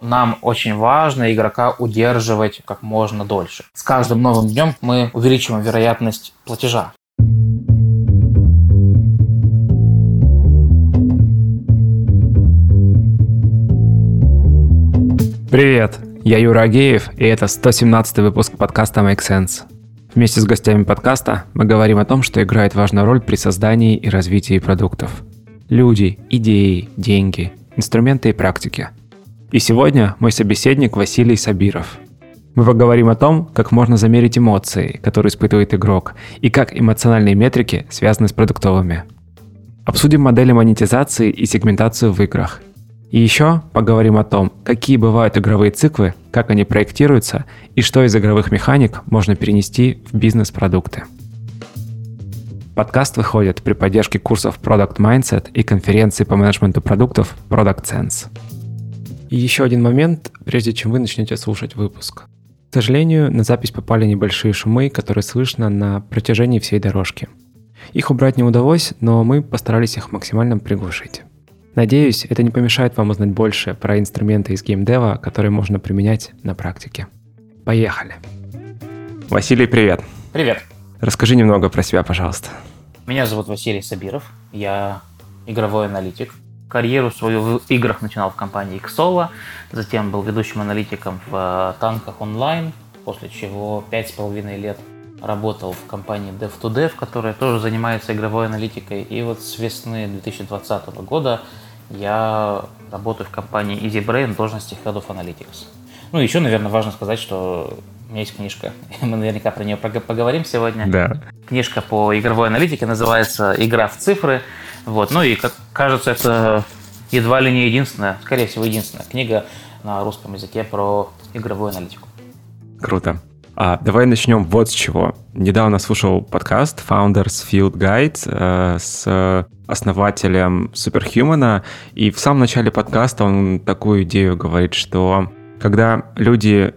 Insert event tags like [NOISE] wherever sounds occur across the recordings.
Нам очень важно игрока удерживать как можно дольше. С каждым новым днем мы увеличиваем вероятность платежа. Привет, я Юра Агеев, и это 117 выпуск подкаста Make Sense. Вместе с гостями подкаста мы говорим о том, что играет важную роль при создании и развитии продуктов. Люди, идеи, деньги, инструменты и практики – и сегодня мой собеседник Василий Сабиров. Мы поговорим о том, как можно замерить эмоции, которые испытывает игрок, и как эмоциональные метрики связаны с продуктовыми. Обсудим модели монетизации и сегментацию в играх. И еще поговорим о том, какие бывают игровые циклы, как они проектируются и что из игровых механик можно перенести в бизнес-продукты. Подкаст выходит при поддержке курсов Product Mindset и конференции по менеджменту продуктов Product Sense. И еще один момент, прежде чем вы начнете слушать выпуск. К сожалению, на запись попали небольшие шумы, которые слышно на протяжении всей дорожки. Их убрать не удалось, но мы постарались их максимально приглушить. Надеюсь, это не помешает вам узнать больше про инструменты из геймдева, которые можно применять на практике. Поехали! Василий, привет! Привет! Расскажи немного про себя, пожалуйста. Меня зовут Василий Сабиров, я игровой аналитик, Карьеру свою в играх начинал в компании Xolo, затем был ведущим аналитиком в э, танках онлайн, после чего пять с половиной лет работал в компании Dev2Dev, которая тоже занимается игровой аналитикой. И вот с весны 2020 года я работаю в компании EasyBrain в должности Head of Analytics. Ну, еще, наверное, важно сказать, что у меня есть книжка. [LAUGHS] Мы наверняка про нее поговорим сегодня. Да. Книжка по игровой аналитике называется «Игра в цифры». Вот. Ну и, как кажется, это едва ли не единственная, скорее всего, единственная книга на русском языке про игровую аналитику. Круто. А, давай начнем вот с чего. Недавно слушал подкаст Founders Field Guide э, с основателем Superhuman, и в самом начале подкаста он такую идею говорит, что когда люди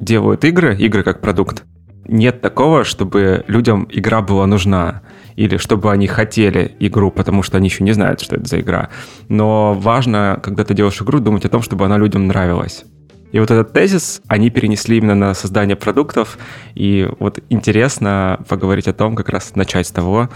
делают игры, игры как продукт, нет такого, чтобы людям игра была нужна или чтобы они хотели игру, потому что они еще не знают, что это за игра. Но важно, когда ты делаешь игру, думать о том, чтобы она людям нравилась. И вот этот тезис они перенесли именно на создание продуктов. И вот интересно поговорить о том, как раз начать с того,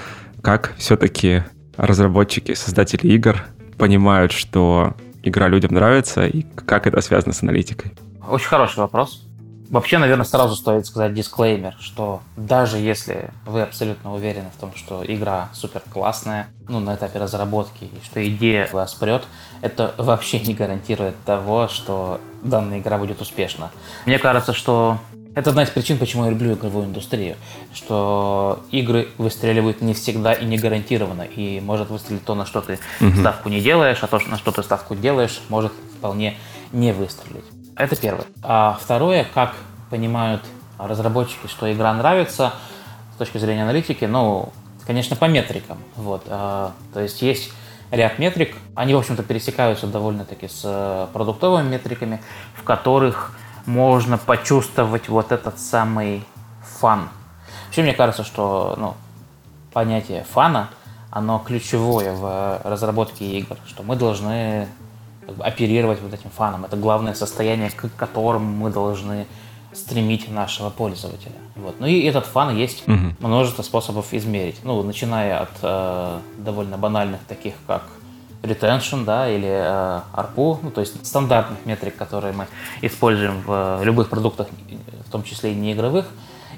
как все-таки разработчики, создатели игр понимают, что игра людям нравится и как это связано с аналитикой. Очень хороший вопрос. Вообще, наверное, сразу стоит сказать дисклеймер, что даже если вы абсолютно уверены в том, что игра супер классная, ну, на этапе разработки, и что идея вас прет, это вообще не гарантирует того, что данная игра будет успешна. Мне кажется, что это одна из причин, почему я люблю игровую индустрию, что игры выстреливают не всегда и не гарантированно, и может выстрелить то, на что ты угу. ставку не делаешь, а то, на что ты ставку делаешь, может вполне не выстрелить. Это первое. А второе, как понимают разработчики, что игра нравится с точки зрения аналитики, ну, конечно, по метрикам. Вот. А, то есть есть ряд метрик, они, в общем-то, пересекаются довольно-таки с э, продуктовыми метриками, в которых можно почувствовать вот этот самый фан. Вообще, мне кажется, что ну, понятие фана, оно ключевое в разработке игр, что мы должны как бы, оперировать вот этим фаном. Это главное состояние, к которому мы должны стремить нашего пользователя. Вот. Ну и этот фан есть угу. множество способов измерить. Ну, начиная от э, довольно банальных, таких как retention, да, или э, ARPU, ну, то есть стандартных метрик, которые мы используем в любых продуктах, в том числе и неигровых,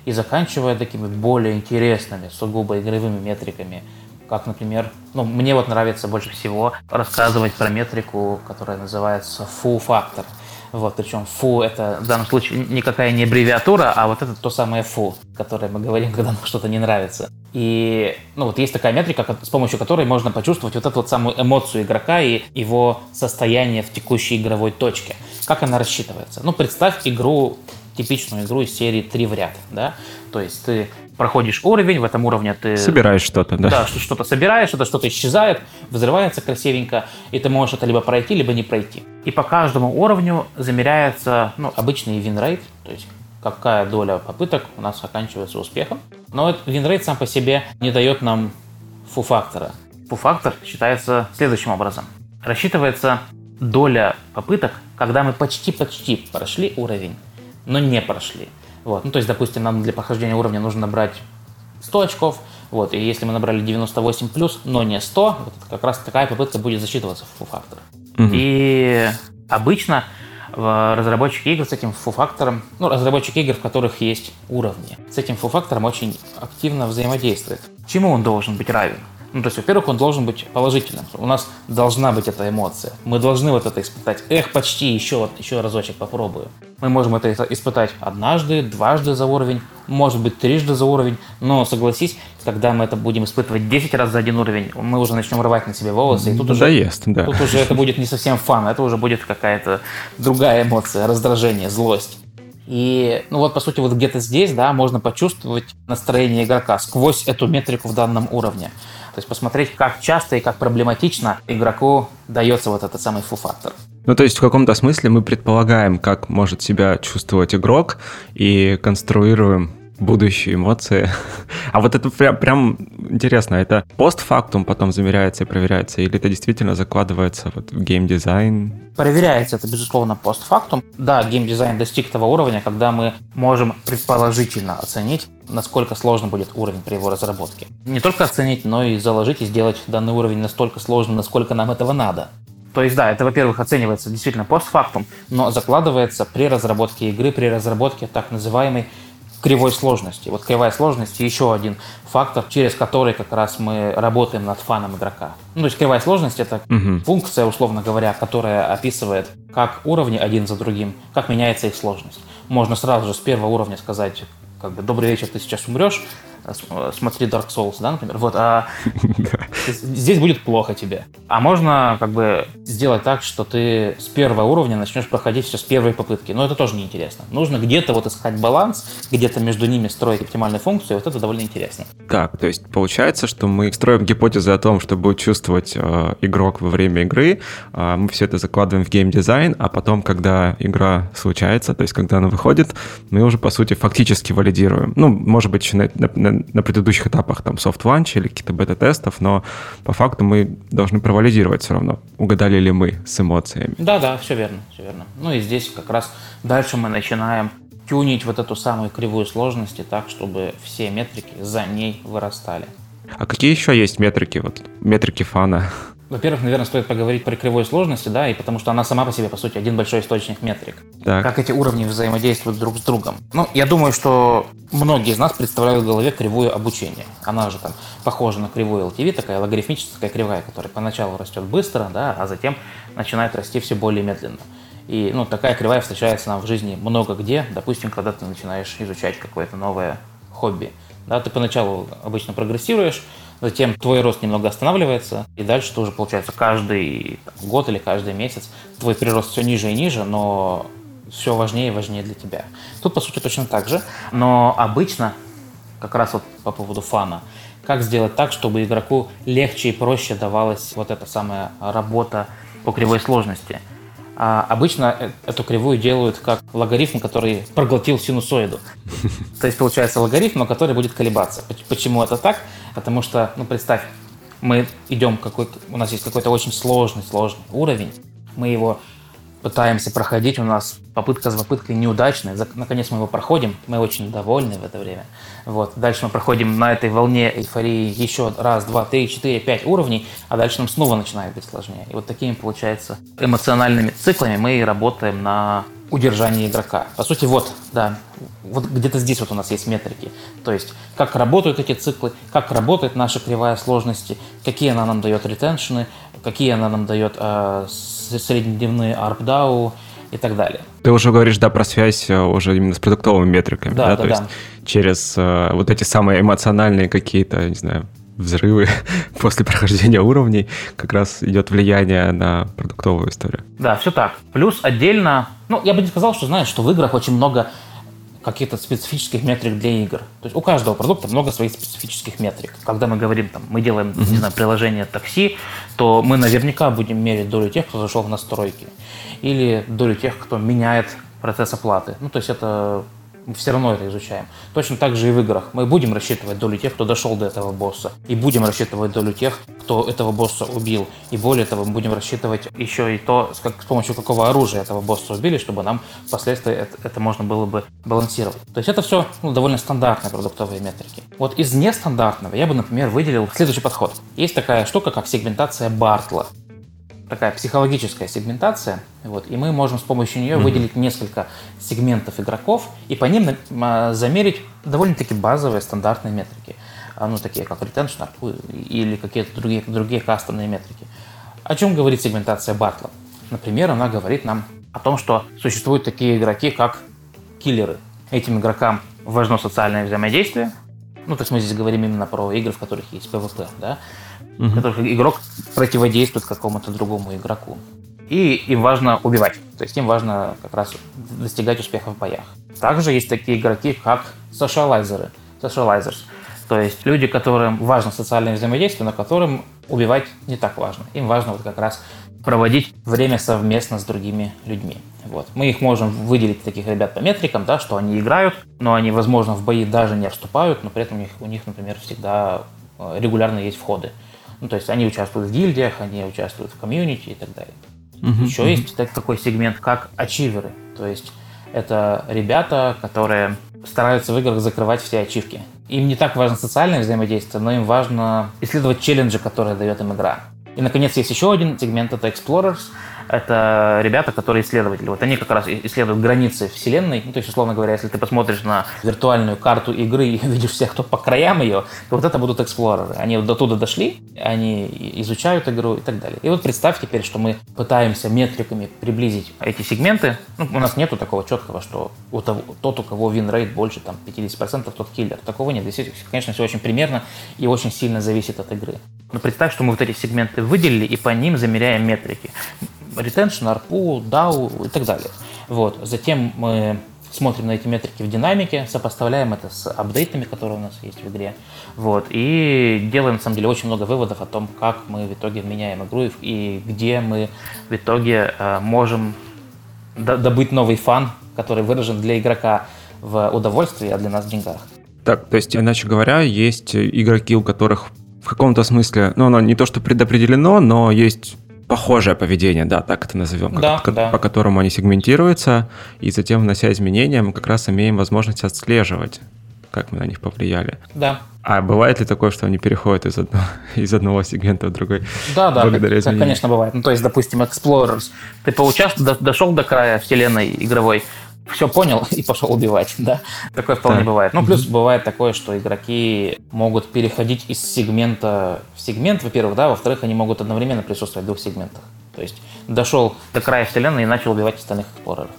и заканчивая такими более интересными, сугубо игровыми метриками, как, например, ну, мне вот нравится больше всего рассказывать про метрику, которая называется factor. Вот, причем фу это в данном случае никакая не аббревиатура, а вот это то самое фу, которое мы говорим, [LAUGHS] когда нам что-то не нравится. И ну, вот есть такая метрика, с помощью которой можно почувствовать вот эту вот самую эмоцию игрока и его состояние в текущей игровой точке. Как она рассчитывается? Ну, представь игру типичную игру из серии три в ряд, да, то есть ты проходишь уровень, в этом уровне ты... Собираешь что-то, да? Да, что-то собираешь, это что-то исчезает, взрывается красивенько, и ты можешь это либо пройти, либо не пройти. И по каждому уровню замеряется, ну, обычный win то есть какая доля попыток у нас оканчивается успехом. Но win сам по себе не дает нам фу-фактора. Фу-фактор считается следующим образом. Рассчитывается доля попыток, когда мы почти-почти прошли уровень, но не прошли. Вот. Ну, то есть, допустим, нам для прохождения уровня нужно набрать 100 очков, вот, и если мы набрали 98 плюс, но не 100, вот как раз такая попытка будет засчитываться в фу-фактор. Угу. И обычно разработчики игр с этим фу-фактором, ну, разработчики игр, в которых есть уровни, с этим фу-фактором очень активно взаимодействует. Чему он должен быть равен? Ну, то есть, во-первых, он должен быть положительным. У нас должна быть эта эмоция. Мы должны вот это испытать. Эх, почти, еще, вот, еще разочек попробую. Мы можем это испытать однажды, дважды за уровень, может быть, трижды за уровень. Но, согласись, когда мы это будем испытывать 10 раз за один уровень, мы уже начнем рвать на себе волосы. И тут Надоест, уже, да. Тут уже это будет не совсем фан, это уже будет какая-то другая эмоция, раздражение, злость. И, ну вот, по сути, вот где-то здесь, да, можно почувствовать настроение игрока сквозь эту метрику в данном уровне. То есть посмотреть, как часто и как проблематично игроку дается вот этот самый фу-фактор. Ну, то есть в каком-то смысле мы предполагаем, как может себя чувствовать игрок и конструируем будущие эмоции. [LAUGHS] А вот это прям, прям интересно, это постфактум потом замеряется и проверяется, или это действительно закладывается вот в геймдизайн? Проверяется это, безусловно, постфактум. Да, геймдизайн достиг того уровня, когда мы можем предположительно оценить, насколько сложно будет уровень при его разработке. Не только оценить, но и заложить и сделать данный уровень настолько сложным, насколько нам этого надо. То есть, да, это, во-первых, оценивается действительно постфактум, но закладывается при разработке игры, при разработке так называемой кривой сложности. Вот кривая сложности еще один фактор, через который как раз мы работаем над фаном игрока. Ну, то есть кривая сложность это угу. функция, условно говоря, которая описывает, как уровни один за другим, как меняется их сложность. Можно сразу же с первого уровня сказать, как бы, добрый вечер, ты сейчас умрешь, смотри Dark Souls, да, например, вот, а [LAUGHS] здесь будет плохо тебе. А можно как бы сделать так, что ты с первого уровня начнешь проходить все с первой попытки, но это тоже неинтересно. Нужно где-то вот искать баланс, где-то между ними строить оптимальную функцию, вот это довольно интересно. Так, то есть получается, что мы строим гипотезы о том, что будет чувствовать э, игрок во время игры, э, мы все это закладываем в геймдизайн, а потом, когда игра случается, то есть когда она выходит, мы уже, по сути, фактически валидируем. Ну, может быть, еще на, на, на, предыдущих этапах там launch или каких-то бета-тестов, но по факту мы должны провалидировать все равно, угадали ли мы с эмоциями. Да, да, все верно, все верно. Ну и здесь как раз дальше мы начинаем тюнить вот эту самую кривую сложности так, чтобы все метрики за ней вырастали. А какие еще есть метрики, вот метрики фана? Во-первых, наверное, стоит поговорить про кривой сложности, да, и потому что она сама по себе, по сути, один большой источник метрик. Так. Как эти уровни взаимодействуют друг с другом. Ну, я думаю, что многие из нас представляют в голове кривую обучения. Она же там похожа на кривую LTV, такая логарифмическая кривая, которая поначалу растет быстро, да, а затем начинает расти все более медленно. И ну, такая кривая встречается нам в жизни много где. Допустим, когда ты начинаешь изучать какое-то новое хобби. Да, ты поначалу обычно прогрессируешь, затем твой рост немного останавливается, и дальше тоже получается каждый год или каждый месяц твой прирост все ниже и ниже, но все важнее и важнее для тебя. Тут, по сути, точно так же, но обычно, как раз вот по поводу фана, как сделать так, чтобы игроку легче и проще давалась вот эта самая работа по кривой сложности – а обычно э, эту кривую делают как логарифм, который проглотил синусоиду. [LAUGHS] То есть получается логарифм, но который будет колебаться. Почему это так? Потому что, ну представь, мы идем какой у нас есть какой-то очень сложный, сложный уровень, мы его пытаемся проходить, у нас попытка за попыткой неудачная, наконец мы его проходим, мы очень довольны в это время. Вот. Дальше мы проходим на этой волне эйфории еще раз, два, три, четыре, пять уровней, а дальше нам снова начинает быть сложнее. И вот такими, получается, эмоциональными циклами мы работаем на удержании игрока. По сути, вот, да, вот где-то здесь вот у нас есть метрики. То есть, как работают эти циклы, как работает наша кривая сложности, какие она нам дает ретеншены, какие она нам дает э, среднедневные ARPDAO и так далее. Ты уже говоришь, да, про связь э, уже именно с продуктовыми метриками, да? да, да То да. есть через э, вот эти самые эмоциональные какие-то, не знаю, взрывы [LAUGHS] после прохождения уровней как раз идет влияние на продуктовую историю. Да, все так. Плюс отдельно, ну, я бы не сказал, что знаешь, что в играх очень много каких-то специфических метрик для игр. То есть у каждого продукта много своих специфических метрик. Когда мы говорим, там, мы делаем, не знаю, приложение такси, то мы наверняка будем мерить долю тех, кто зашел в настройки. Или долю тех, кто меняет процесс оплаты. Ну, то есть это Мы все равно это изучаем. Точно так же и в играх. Мы будем рассчитывать долю тех, кто дошел до этого босса. И будем рассчитывать долю тех, кто этого босса убил. И более того, мы будем рассчитывать еще и то, как, с помощью какого оружия этого босса убили, чтобы нам впоследствии это, это можно было бы балансировать. То есть это все ну, довольно стандартные продуктовые метрики. Вот из нестандартного я бы, например, выделил следующий подход. Есть такая штука, как сегментация Бартла такая психологическая сегментация, вот, и мы можем с помощью нее mm-hmm. выделить несколько сегментов игроков и по ним а, замерить довольно-таки базовые стандартные метрики, а, ну, такие как retention или какие-то другие, другие кастомные метрики. О чем говорит сегментация Бартла? Например, она говорит нам о том, что существуют такие игроки, как киллеры. Этим игрокам важно социальное взаимодействие, ну, то есть мы здесь говорим именно про игры, в которых есть PvP, да, угу. в которых игрок противодействует какому-то другому игроку. И им важно убивать, то есть им важно как раз достигать успеха в боях. Также есть такие игроки, как socializers, socializers, то есть люди, которым важно социальное взаимодействие, но которым убивать не так важно. Им важно вот как раз проводить время совместно с другими людьми. Вот. Мы их можем выделить, таких ребят, по метрикам, да, что они играют, но они, возможно, в бои даже не вступают, но при этом у них, у них например, всегда э, регулярно есть входы. Ну, то есть они участвуют в гильдиях, они участвуют в комьюнити и так далее. Uh-huh, Еще uh-huh. есть так, такой сегмент, как ачиверы. То есть это ребята, которые стараются в играх закрывать все ачивки. Им не так важно социальное взаимодействие, но им важно исследовать челленджи, которые дает им игра. И, наконец, есть еще один сегмент, это Explorers это ребята, которые исследователи. Вот они как раз исследуют границы Вселенной. Ну, то есть, условно говоря, если ты посмотришь на виртуальную карту игры и [LAUGHS] видишь всех, кто по краям ее, то вот это будут эксплореры. Они до туда дошли, они изучают игру и так далее. И вот представь теперь, что мы пытаемся метриками приблизить эти сегменты. Ну, у нас нету такого четкого, что у того, тот, у кого вин-рейт больше там, 50%, тот киллер. Такого нет. Здесь, конечно, все очень примерно и очень сильно зависит от игры. Но представь, что мы вот эти сегменты выделили и по ним замеряем метрики retention, ARPU, DAO и так далее. Вот. Затем мы смотрим на эти метрики в динамике, сопоставляем это с апдейтами, которые у нас есть в игре, вот, и делаем, на самом деле, очень много выводов о том, как мы в итоге меняем игру и где мы в итоге э, можем добыть новый фан, который выражен для игрока в удовольствии, а для нас в деньгах. Так, то есть, иначе говоря, есть игроки, у которых в каком-то смысле, ну, оно не то, что предопределено, но есть похожее поведение, да, так это назовем, да, как, да. по которому они сегментируются, и затем, внося изменения, мы как раз имеем возможность отслеживать, как мы на них повлияли. Да. А бывает ли такое, что они переходят из одного, [LAUGHS] из одного сегмента в другой? Да, да, благодаря как, конечно, бывает. Ну, то есть, допустим, Explorers. Ты поучаствовал, дошел до края вселенной игровой, все понял и пошел убивать, да. Такое вполне да. бывает. Ну, плюс бывает такое, что игроки могут переходить из сегмента в сегмент, во-первых, да, во-вторых, они могут одновременно присутствовать в двух сегментах. То есть дошел до края вселенной и начал убивать остальных эксплореров.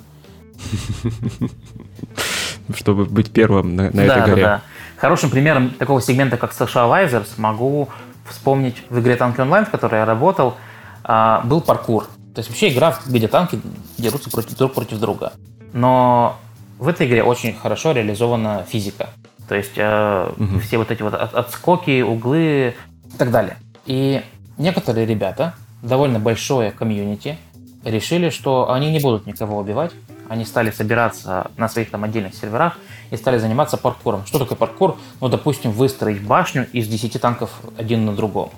[LAUGHS] Чтобы быть первым на, на этой горе. Да, да. Хорошим примером такого сегмента, как Socializers, могу вспомнить в игре Танки Онлайн, в которой я работал, а, был паркур. То есть вообще игра, где танки дерутся против, друг против друга. Но в этой игре очень хорошо реализована физика. То есть э, угу. все вот эти вот отскоки, углы и так далее. И некоторые ребята, довольно большое комьюнити, решили, что они не будут никого убивать. Они стали собираться на своих там отдельных серверах и стали заниматься паркуром. Что такое паркур? Ну, допустим, выстроить башню из 10 танков один на другом.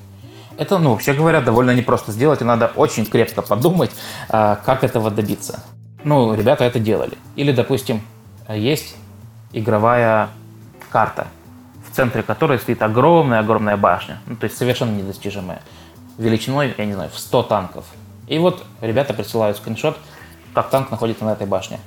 Это, ну, вообще говоря, довольно непросто сделать, и надо очень крепко подумать, э, как этого добиться. Ну, ребята это делали. Или, допустим, есть игровая карта, в центре которой стоит огромная-огромная башня, ну, то есть совершенно недостижимая, величиной, я не знаю, в 100 танков. И вот ребята присылают скриншот, как танк находится на этой башне.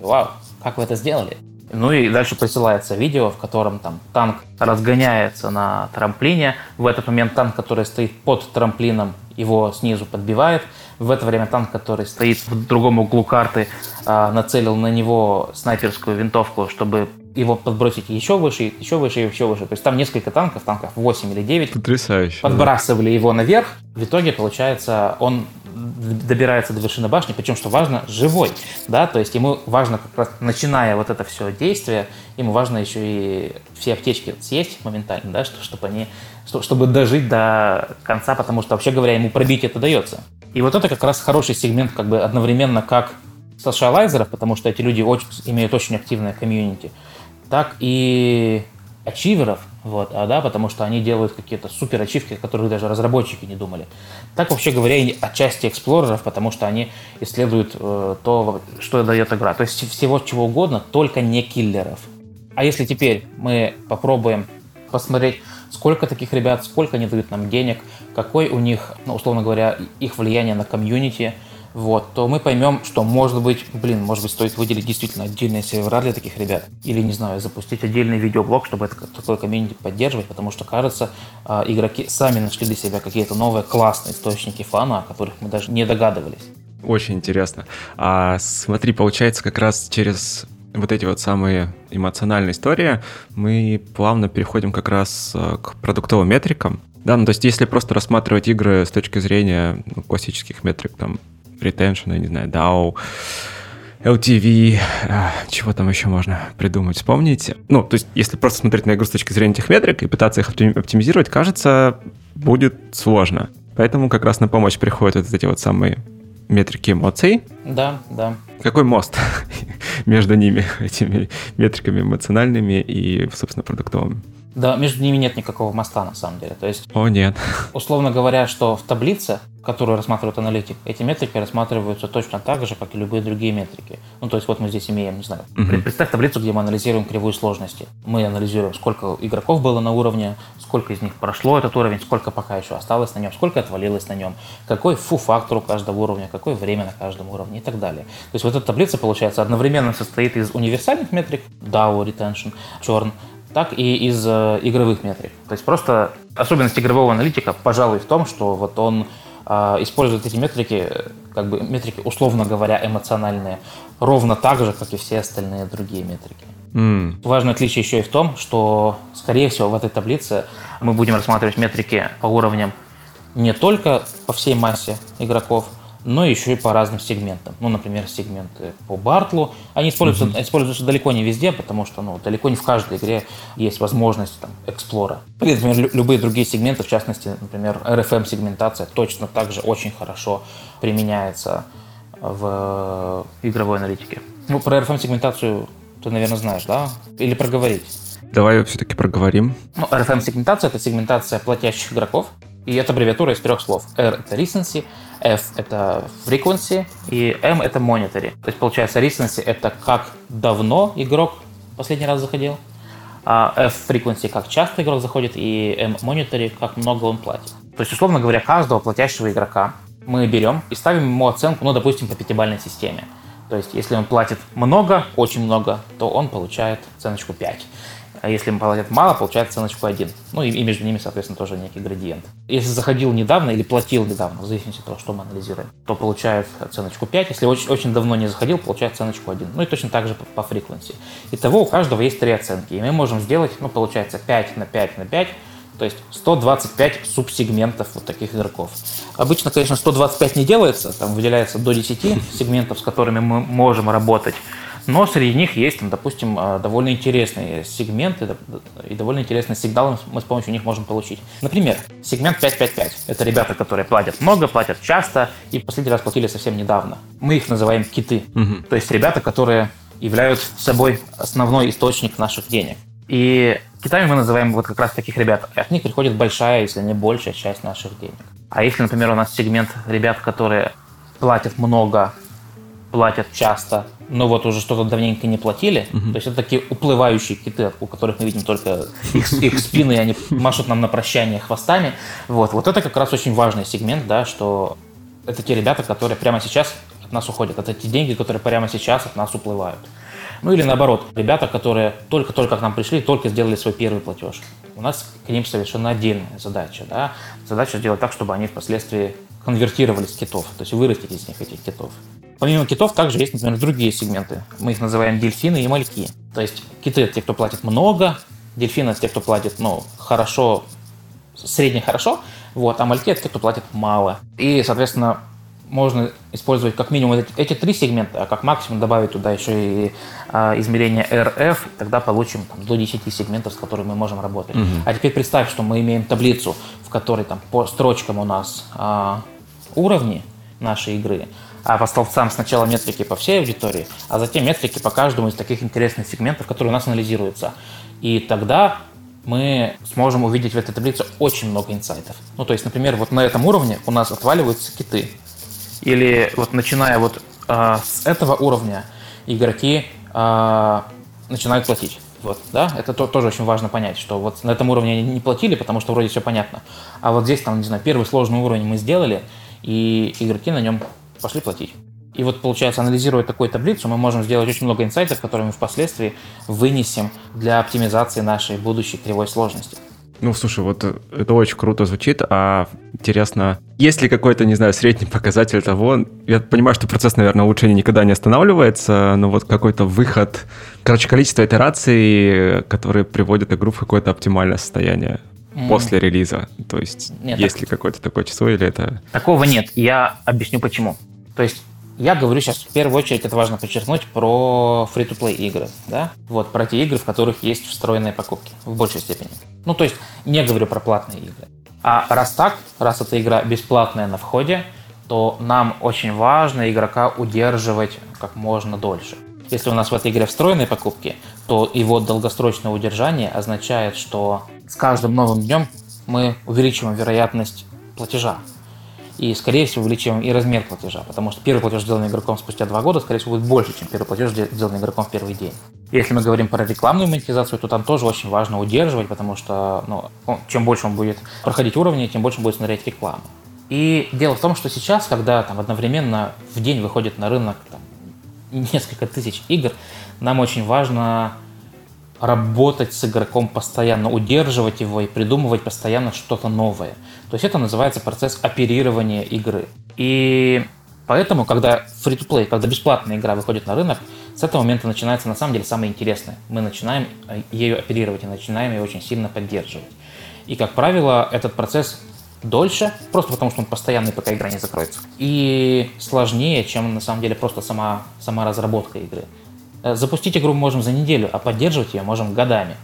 Вау, как вы это сделали? Ну и дальше присылается видео, в котором там танк разгоняется на трамплине. В этот момент танк, который стоит под трамплином, его снизу подбивает. В это время танк, который стоит в другом углу карты, а, нацелил на него снайперскую винтовку, чтобы его подбросить еще выше, еще выше, еще выше. То есть там несколько танков, танков 8 или 9. Потрясающе. Подбрасывали да. его наверх. В итоге, получается, он добирается до вершины башни, причем, что важно, живой, да, то есть ему важно, как раз начиная вот это все действие, ему важно еще и все аптечки съесть моментально, да, что, чтобы они, чтобы дожить до конца, потому что, вообще говоря, ему пробить это дается. И вот это как раз хороший сегмент, как бы одновременно как социалайзеров, потому что эти люди очень, имеют очень активное комьюнити, так и ачиверов, вот, а, да, потому что они делают какие-то супер ачивки, о которых даже разработчики не думали. Так, вообще говоря, и отчасти эксплореров, потому что они исследуют э, то, что дает игра. То есть всего чего угодно, только не киллеров. А если теперь мы попробуем посмотреть, сколько таких ребят, сколько они дают нам денег, какой у них, ну, условно говоря, их влияние на комьюнити – вот, то мы поймем, что, может быть, блин, может быть, стоит выделить действительно отдельные сервера для таких ребят. Или, не знаю, запустить отдельный видеоблог, чтобы это, такое комьюнити поддерживать, потому что, кажется, а, игроки сами нашли для себя какие-то новые классные источники фана, о которых мы даже не догадывались. Очень интересно. А смотри, получается, как раз через вот эти вот самые эмоциональные истории мы плавно переходим как раз а, к продуктовым метрикам. Да, ну то есть если просто рассматривать игры с точки зрения ну, классических метрик, там, retention, я не знаю, DAO, LTV, а, чего там еще можно придумать, вспомнить. Ну, то есть, если просто смотреть на игру с точки зрения этих метрик и пытаться их оптимизировать, кажется, будет сложно. Поэтому как раз на помощь приходят вот эти вот самые метрики эмоций. Да, да. Какой мост [LAUGHS] между ними, этими метриками эмоциональными и, собственно, продуктовыми? Да, между ними нет никакого моста на самом деле. То есть, О, нет. Условно говоря, что в таблице, которую рассматривает аналитик, эти метрики рассматриваются точно так же, как и любые другие метрики. Ну, то есть вот мы здесь имеем, не знаю, угу. представь таблицу, где мы анализируем кривую сложности. Мы анализируем, сколько игроков было на уровне, сколько из них прошло этот уровень, сколько пока еще осталось на нем, сколько отвалилось на нем, какой фу-фактор у каждого уровня, какое время на каждом уровне и так далее. То есть вот эта таблица, получается, одновременно состоит из универсальных метрик, DAO, retention, churn, так и из э, игровых метрик. То есть просто особенность игрового аналитика, пожалуй, в том, что вот он э, использует эти метрики, как бы метрики, условно говоря, эмоциональные, ровно так же, как и все остальные другие метрики. Mm. Важное отличие еще и в том, что, скорее всего, в этой таблице мы будем рассматривать метрики по уровням не только по всей массе игроков, но еще и по разным сегментам. Ну, например, сегменты по Бартлу. Они используются, mm-hmm. используются далеко не везде, потому что ну, далеко не в каждой игре есть возможность там, эксплора. Или, например, любые другие сегменты, в частности, например, RFM-сегментация точно так же очень хорошо применяется в игровой аналитике. Ну, про RFM-сегментацию ты, наверное, знаешь, да? Или проговорить? Давай все-таки проговорим. Ну, RFM-сегментация — это сегментация платящих игроков, и это аббревиатура из трех слов. R — это recency, F — это frequency, и M — это monetary. То есть, получается, recency — это как давно игрок последний раз заходил, а F — frequency — как часто игрок заходит, и M — monetary — как много он платит. То есть, условно говоря, каждого платящего игрока мы берем и ставим ему оценку, ну, допустим, по пятибалльной системе. То есть, если он платит много, очень много, то он получает оценочку 5 а если им платят мало, получает ценочку 1. Ну и, и между ними, соответственно, тоже некий градиент. Если заходил недавно или платил недавно, в зависимости от того, что мы анализируем, то получает ценочку 5. Если очень, очень давно не заходил, получает ценочку 1. Ну и точно так же по, по фриквенции. Итого у каждого есть три оценки. И мы можем сделать, ну, получается, 5 на 5 на 5, то есть 125 субсегментов вот таких игроков. Обычно, конечно, 125 не делается, там выделяется до 10 [LAUGHS] сегментов, с которыми мы можем работать. Но среди них есть, допустим, а, довольно интересные сегменты и довольно интересные сигналы мы с помощью них можем получить. Например, сегмент 555. Это ребята, которые платят много, платят часто и последний раз платили совсем недавно. Мы их называем киты. Угу. То есть ребята, которые являются собой основной источник наших денег. И китами мы называем вот как раз таких ребят. От них приходит большая, если не большая часть наших денег. А если, например, у нас сегмент ребят, которые платят много, платят часто, но вот уже что-то давненько не платили. Угу. То есть это такие уплывающие киты, у которых мы видим только их, их спины, и они машут нам на прощание хвостами. Вот. вот это как раз очень важный сегмент, да, что это те ребята, которые прямо сейчас от нас уходят. Это те деньги, которые прямо сейчас от нас уплывают. Ну или наоборот, ребята, которые только-только к нам пришли, только сделали свой первый платеж. У нас к ним совершенно отдельная задача. Да? Задача сделать так, чтобы они впоследствии конвертировались в китов, то есть вырастить из них этих китов. Помимо китов также есть, например, другие сегменты. Мы их называем дельфины и мальки. То есть киты – это те, кто платит много, дельфины – это те, кто платит ну, хорошо, средне хорошо, вот, а мальки – это те, кто платит мало. И, соответственно, можно использовать как минимум эти, эти три сегмента, а как максимум добавить туда еще и а, измерение RF, тогда получим там, до 10 сегментов, с которыми мы можем работать. Угу. А теперь представь, что мы имеем таблицу, в которой там по строчкам у нас а, уровни нашей игры, а по столбцам сначала метрики по всей аудитории, а затем метрики по каждому из таких интересных сегментов, которые у нас анализируются. И тогда мы сможем увидеть в этой таблице очень много инсайтов. Ну, то есть, например, вот на этом уровне у нас отваливаются киты. Или вот начиная вот э, с этого уровня игроки э, начинают платить. Вот, да, это то, тоже очень важно понять, что вот на этом уровне они не платили, потому что вроде все понятно. А вот здесь, там, не знаю, первый сложный уровень мы сделали, и игроки на нем пошли платить. И вот, получается, анализируя такую таблицу, мы можем сделать очень много инсайтов, которые мы впоследствии вынесем для оптимизации нашей будущей кривой сложности. Ну, слушай, вот это очень круто звучит, а интересно, есть ли какой-то, не знаю, средний показатель того, я понимаю, что процесс, наверное, улучшения никогда не останавливается, но вот какой-то выход, короче, количество итераций, которые приводят игру в какое-то оптимальное состояние. После релиза. То есть, нет, есть так... ли какое-то такое число или это... Такого нет, я объясню почему. То есть, я говорю сейчас в первую очередь, это важно подчеркнуть, про free-to-play игры, да? Вот, про те игры, в которых есть встроенные покупки, в большей степени. Ну, то есть, не говорю про платные игры. А раз так, раз эта игра бесплатная на входе, то нам очень важно игрока удерживать как можно дольше. Если у нас в этой игре встроенные покупки, то его долгосрочное удержание означает, что с каждым новым днем мы увеличиваем вероятность платежа и, скорее всего, увеличиваем и размер платежа, потому что первый платеж, сделанный игроком спустя два года, скорее всего, будет больше, чем первый платеж, сделанный игроком в первый день. Если мы говорим про рекламную монетизацию, то там тоже очень важно удерживать, потому что ну, чем больше он будет проходить уровни, тем больше будет смотреть рекламу. И дело в том, что сейчас, когда там одновременно в день выходит на рынок там, несколько тысяч игр, нам очень важно работать с игроком постоянно, удерживать его и придумывать постоянно что-то новое. То есть это называется процесс оперирования игры. И поэтому, когда free-to-play, когда бесплатная игра выходит на рынок, с этого момента начинается на самом деле самое интересное. Мы начинаем э, ею оперировать и начинаем ее очень сильно поддерживать. И, как правило, этот процесс дольше, просто потому что он постоянный, пока игра не закроется. И сложнее, чем на самом деле просто сама, сама разработка игры. Э, запустить игру можем за неделю, а поддерживать ее можем годами.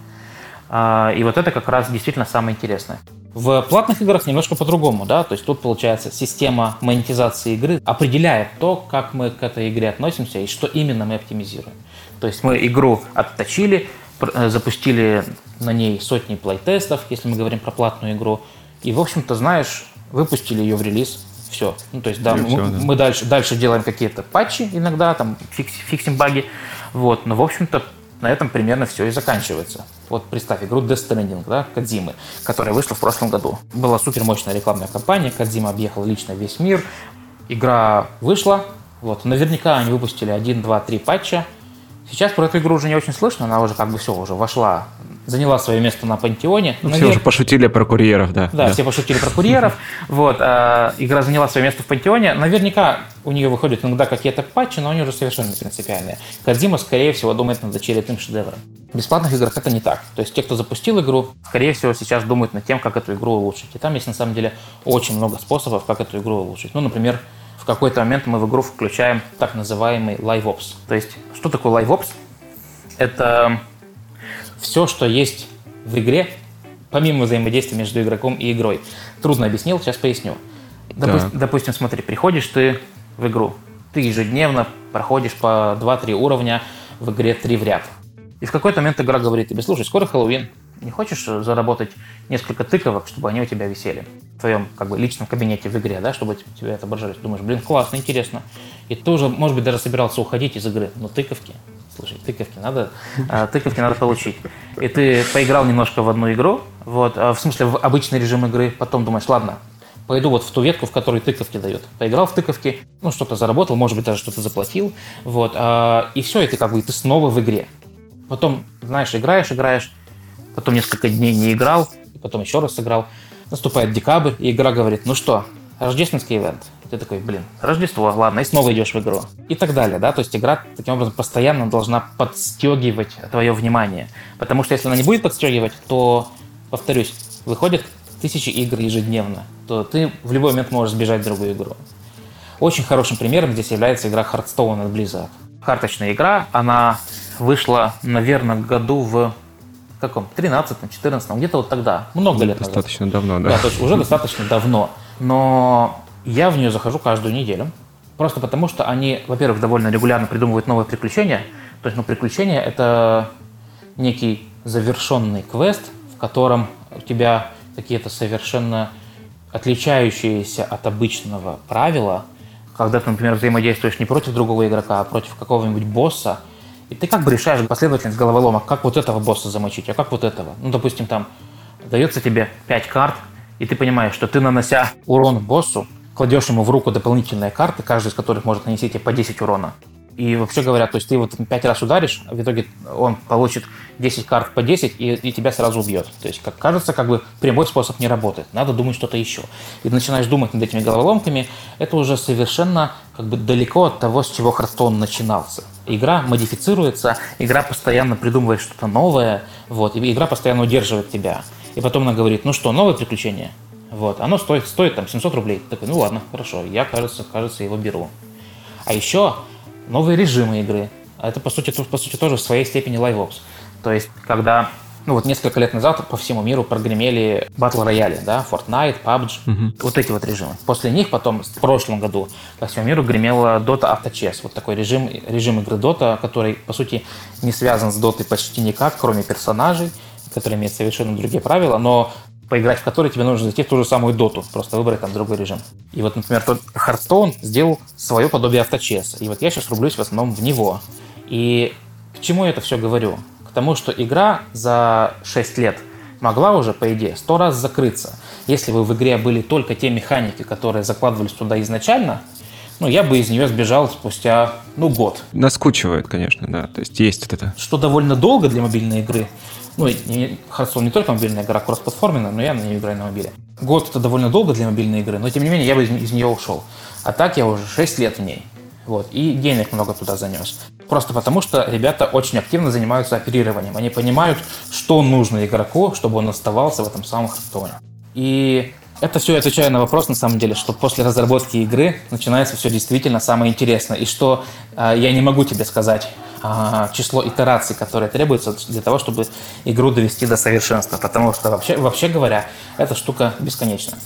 А, и вот это как раз действительно самое интересное. В платных играх немножко по-другому, да, то есть тут получается система монетизации игры определяет то, как мы к этой игре относимся и что именно мы оптимизируем. То есть мы игру отточили, э, запустили на ней сотни плей-тестов, если мы говорим про платную игру, и, в общем-то, знаешь, выпустили ее в релиз, все. Ну, то есть, да, мы, все, да. мы дальше, дальше делаем какие-то патчи иногда, там, фикс, фиксим баги, вот, но, в общем-то, на этом примерно все и заканчивается. Вот представь игру Death Stranding, да, Кадзимы, которая вышла в прошлом году. Была супер мощная рекламная кампания, Кадзима объехал лично весь мир. Игра вышла, вот, наверняка они выпустили 1, 2, 3 патча. Сейчас про эту игру уже не очень слышно, она уже как бы все, уже вошла заняла свое место на пантеоне. Ну, все уже пошутили про курьеров, да. Да, да. все пошутили про курьеров. [LAUGHS] Вот, а, игра заняла свое место в пантеоне. Наверняка у нее выходят иногда какие-то патчи, но они уже совершенно принципиальные. Кадзима, скорее всего, думает над очередным шедевром. В бесплатных играх это не так. То есть те, кто запустил игру, скорее всего, сейчас думают над тем, как эту игру улучшить. И там есть, на самом деле, очень много способов, как эту игру улучшить. Ну, например, какой-то момент мы в игру включаем так называемый LiveOps. То есть, что такое LiveOps? Это все, что есть в игре, помимо взаимодействия между игроком и игрой. Трудно объяснил, сейчас поясню. Допу- да. Допустим, смотри, приходишь ты в игру, ты ежедневно проходишь по 2-3 уровня в игре 3 в ряд. И в какой-то момент игра говорит тебе, слушай, скоро Хэллоуин, не хочешь заработать несколько тыковок, чтобы они у тебя висели в твоем как бы, личном кабинете в игре, да, чтобы тебя отображались? Думаешь, блин, классно, интересно. И ты уже, может быть, даже собирался уходить из игры, но тыковки слушай, тыковки надо, а, тыковки надо получить. И ты поиграл немножко в одну игру, вот, а, в смысле в обычный режим игры, потом думаешь, ладно, пойду вот в ту ветку, в которой тыковки дают. Поиграл в тыковки, ну, что-то заработал, может быть, даже что-то заплатил, вот, а, и все, и ты как бы, ты снова в игре. Потом, знаешь, играешь, играешь, потом несколько дней не играл, и потом еще раз сыграл. Наступает декабрь, и игра говорит, ну что, рождественский ивент. Ты такой, блин, Рождество, ладно, и снова идешь в игру. И так далее, да, то есть игра таким образом постоянно должна подстегивать твое внимание. Потому что если она не будет подстегивать, то, повторюсь, выходит тысячи игр ежедневно, то ты в любой момент можешь сбежать в другую игру. Очень хорошим примером здесь является игра Hearthstone от Blizzard. Карточная игра, она вышла, наверное, году в каком? 13 14 где-то вот тогда, много лет Достаточно давно, да. Да, то есть уже достаточно давно. Но я в нее захожу каждую неделю. Просто потому, что они, во-первых, довольно регулярно придумывают новые приключения. То есть, ну, приключения — это некий завершенный квест, в котором у тебя какие-то совершенно отличающиеся от обычного правила, когда ты, например, взаимодействуешь не против другого игрока, а против какого-нибудь босса, и ты как бы решаешь последовательность головоломок, как вот этого босса замочить, а как вот этого. Ну, допустим, там дается тебе 5 карт, и ты понимаешь, что ты, нанося урон боссу, кладешь ему в руку дополнительные карты, каждая из которых может нанести тебе по 10 урона. И вообще говоря, то есть ты вот 5 раз ударишь, а в итоге он получит 10 карт по 10 и, и тебя сразу убьет. То есть, как кажется, как бы прямой способ не работает. Надо думать что-то еще. И начинаешь думать над этими головоломками, это уже совершенно как бы далеко от того, с чего Хардстоун начинался. Игра модифицируется, игра постоянно придумывает что-то новое, вот, и игра постоянно удерживает тебя. И потом она говорит, ну что, новое приключение? Вот, оно стоит, стоит там 700 рублей. Такой, ну ладно, хорошо, я, кажется, кажется, его беру. А еще новые режимы игры. А это, по сути, по сути, тоже в своей степени лайвопс. То есть, когда ну вот несколько лет назад по всему миру прогремели батл рояли, да, Fortnite, PUBG, угу. вот эти вот режимы. После них потом, в прошлом году, по всему миру гремела Dota Авточес, вот такой режим, режим игры Dota, который, по сути, не связан с Dota почти никак, кроме персонажей, которые имеют совершенно другие правила, но поиграть в который тебе нужно зайти в ту же самую доту, просто выбрать там другой режим. И вот, например, тот Hearthstone сделал свое подобие авточеса. И вот я сейчас рублюсь в основном в него. И к чему я это все говорю? К тому, что игра за 6 лет могла уже, по идее, сто раз закрыться. Если бы в игре были только те механики, которые закладывались туда изначально, ну, я бы из нее сбежал спустя, ну, год. Наскучивает, конечно, да. То есть есть вот это. Что довольно долго для мобильной игры ну, не, Hearthstone не только мобильная игра, кроссплатформенная, но я на нее играю на мобиле. Год это довольно долго для мобильной игры, но тем не менее я бы из, из нее ушел. А так я уже 6 лет в ней. Вот, и денег много туда занес. Просто потому, что ребята очень активно занимаются оперированием. Они понимают, что нужно игроку, чтобы он оставался в этом самом Hearthstone. И это все отвечаю на вопрос, на самом деле, что после разработки игры начинается все действительно самое интересное. И что э, я не могу тебе сказать э, число итераций, которые требуются для того, чтобы игру довести до совершенства. Потому что вообще, вообще говоря, эта штука бесконечна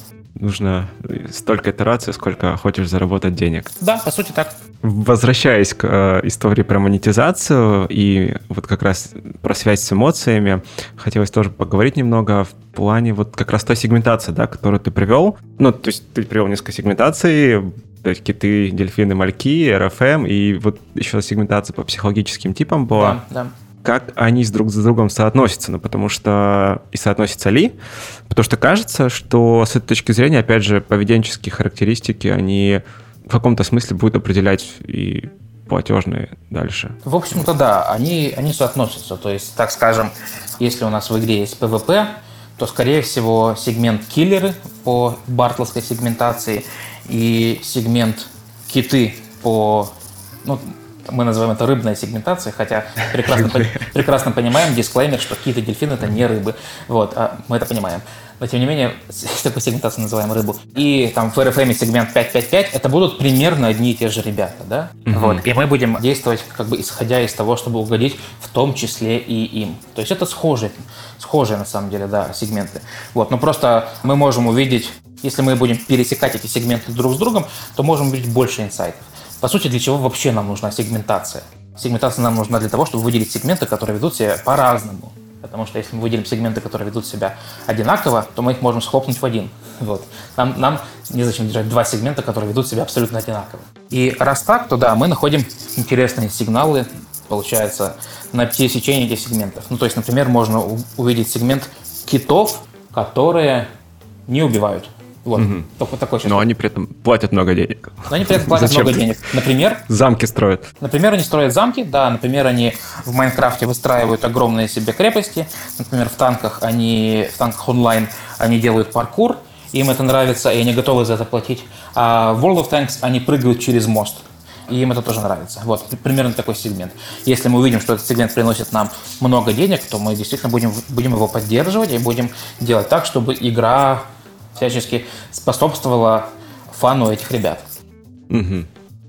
нужно столько итераций, сколько хочешь заработать денег. Да, по сути так. Возвращаясь к э, истории про монетизацию и вот как раз про связь с эмоциями, хотелось тоже поговорить немного в плане вот как раз той сегментации, да, которую ты привел. Ну, то есть ты привел несколько сегментаций, то есть киты, дельфины, мальки, РФМ, и вот еще сегментация по психологическим типам была. Да, да как они с друг с другом соотносятся, ну, потому что и соотносятся ли, потому что кажется, что с этой точки зрения, опять же, поведенческие характеристики, они в каком-то смысле будут определять и платежные дальше. В общем-то, да, они, они соотносятся. То есть, так скажем, если у нас в игре есть PvP, то, скорее всего, сегмент киллеры по бартловской сегментации и сегмент киты по ну, мы называем это рыбная сегментация, хотя прекрасно, прекрасно понимаем, дисклеймер, что и дельфины – это не рыбы. Вот, а мы это понимаем. Но, тем не менее, [LAUGHS] такой сегментацией называем рыбу. И там в RFM сегмент 555 – это будут примерно одни и те же ребята, да? Угу. Вот, и мы будем действовать, как бы исходя из того, чтобы угодить в том числе и им. То есть это схожие, схожие на самом деле, да, сегменты. Вот, но просто мы можем увидеть, если мы будем пересекать эти сегменты друг с другом, то можем увидеть больше инсайтов. По сути, для чего вообще нам нужна сегментация? Сегментация нам нужна для того, чтобы выделить сегменты, которые ведут себя по-разному. Потому что если мы выделим сегменты, которые ведут себя одинаково, то мы их можем схлопнуть в один. Вот. Нам, нам незачем держать два сегмента, которые ведут себя абсолютно одинаково. И раз так, то да, мы находим интересные сигналы, получается, на пересечении этих сегментов. Ну, то есть, например, можно увидеть сегмент китов, которые не убивают. Вот, угу. только такой сейчас. Но они при этом платят много денег. Но они при этом платят много денег. Например... Замки строят. Например, они строят замки, да, например, они в Майнкрафте выстраивают огромные себе крепости, например, в танках они, в танках онлайн они делают паркур, им это нравится, и они готовы за это платить. А в World of Tanks они прыгают через мост, и им это тоже нравится. Вот, примерно такой сегмент. Если мы увидим, что этот сегмент приносит нам много денег, то мы действительно будем, будем его поддерживать и будем делать так, чтобы игра всячески способствовала фану этих ребят. Угу.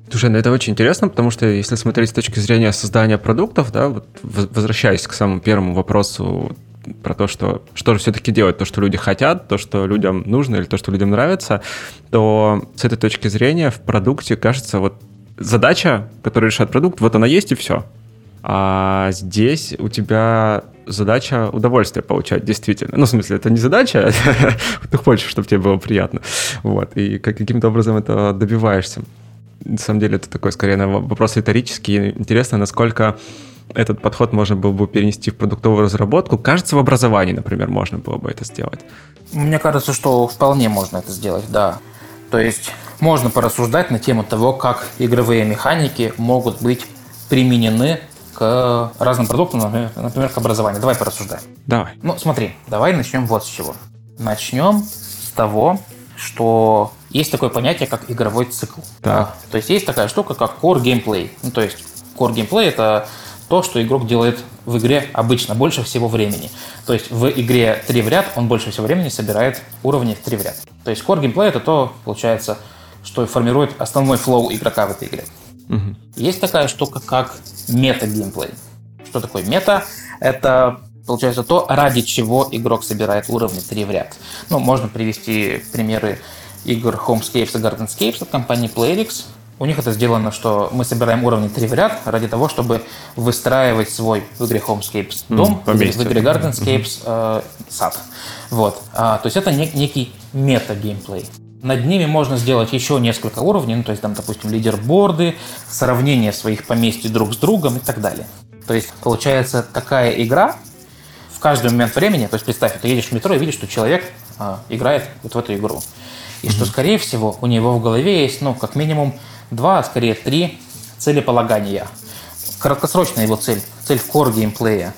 Слушай, ну это очень интересно, потому что если смотреть с точки зрения создания продуктов, да, вот возвращаясь к самому первому вопросу про то, что что же все-таки делать, то, что люди хотят, то, что людям нужно или то, что людям нравится, то с этой точки зрения в продукте кажется вот задача, которую решает продукт, вот она есть и все. А здесь у тебя задача удовольствие получать, действительно. Ну, в смысле, это не задача, [LAUGHS] ты хочешь, чтобы тебе было приятно. Вот, и каким-то образом это добиваешься. На самом деле, это такой, скорее, вопрос риторический. Интересно, насколько этот подход можно было бы перенести в продуктовую разработку. Кажется, в образовании, например, можно было бы это сделать. Мне кажется, что вполне можно это сделать, да. То есть можно порассуждать на тему того, как игровые механики могут быть применены к разным продуктам, например, к образованию. Давай порассуждаем. Давай. Ну, смотри, давай начнем вот с чего. Начнем с того, что есть такое понятие, как игровой цикл. Да. То есть есть такая штука, как core gameplay. Ну, то есть core gameplay – это то, что игрок делает в игре обычно больше всего времени. То есть в игре 3 в ряд он больше всего времени собирает уровни 3 в ряд. То есть core gameplay – это то, получается, что формирует основной флоу игрока в этой игре. Угу. Есть такая штука, как мета-геймплей. Что такое мета? Это получается то, ради чего игрок собирает уровни 3 в ряд. Ну, можно привести примеры игр Homescapes и Gardenscapes от компании Playrix. У них это сделано, что мы собираем уровни 3 в ряд ради того, чтобы выстраивать свой в игре Homescapes дом, mm, в игре Gardenscapes mm-hmm. э, сад. Вот. А, то есть это не, некий мета-геймплей. Над ними можно сделать еще несколько уровней, ну, то есть там, допустим, лидерборды, сравнение своих поместий друг с другом и так далее. То есть получается такая игра в каждый момент времени, то есть представь, ты едешь в метро и видишь, что человек а, играет вот в эту игру. И mm-hmm. что, скорее всего, у него в голове есть, ну, как минимум два, а скорее три целеполагания. Краткосрочная его цель, цель в core геймплея,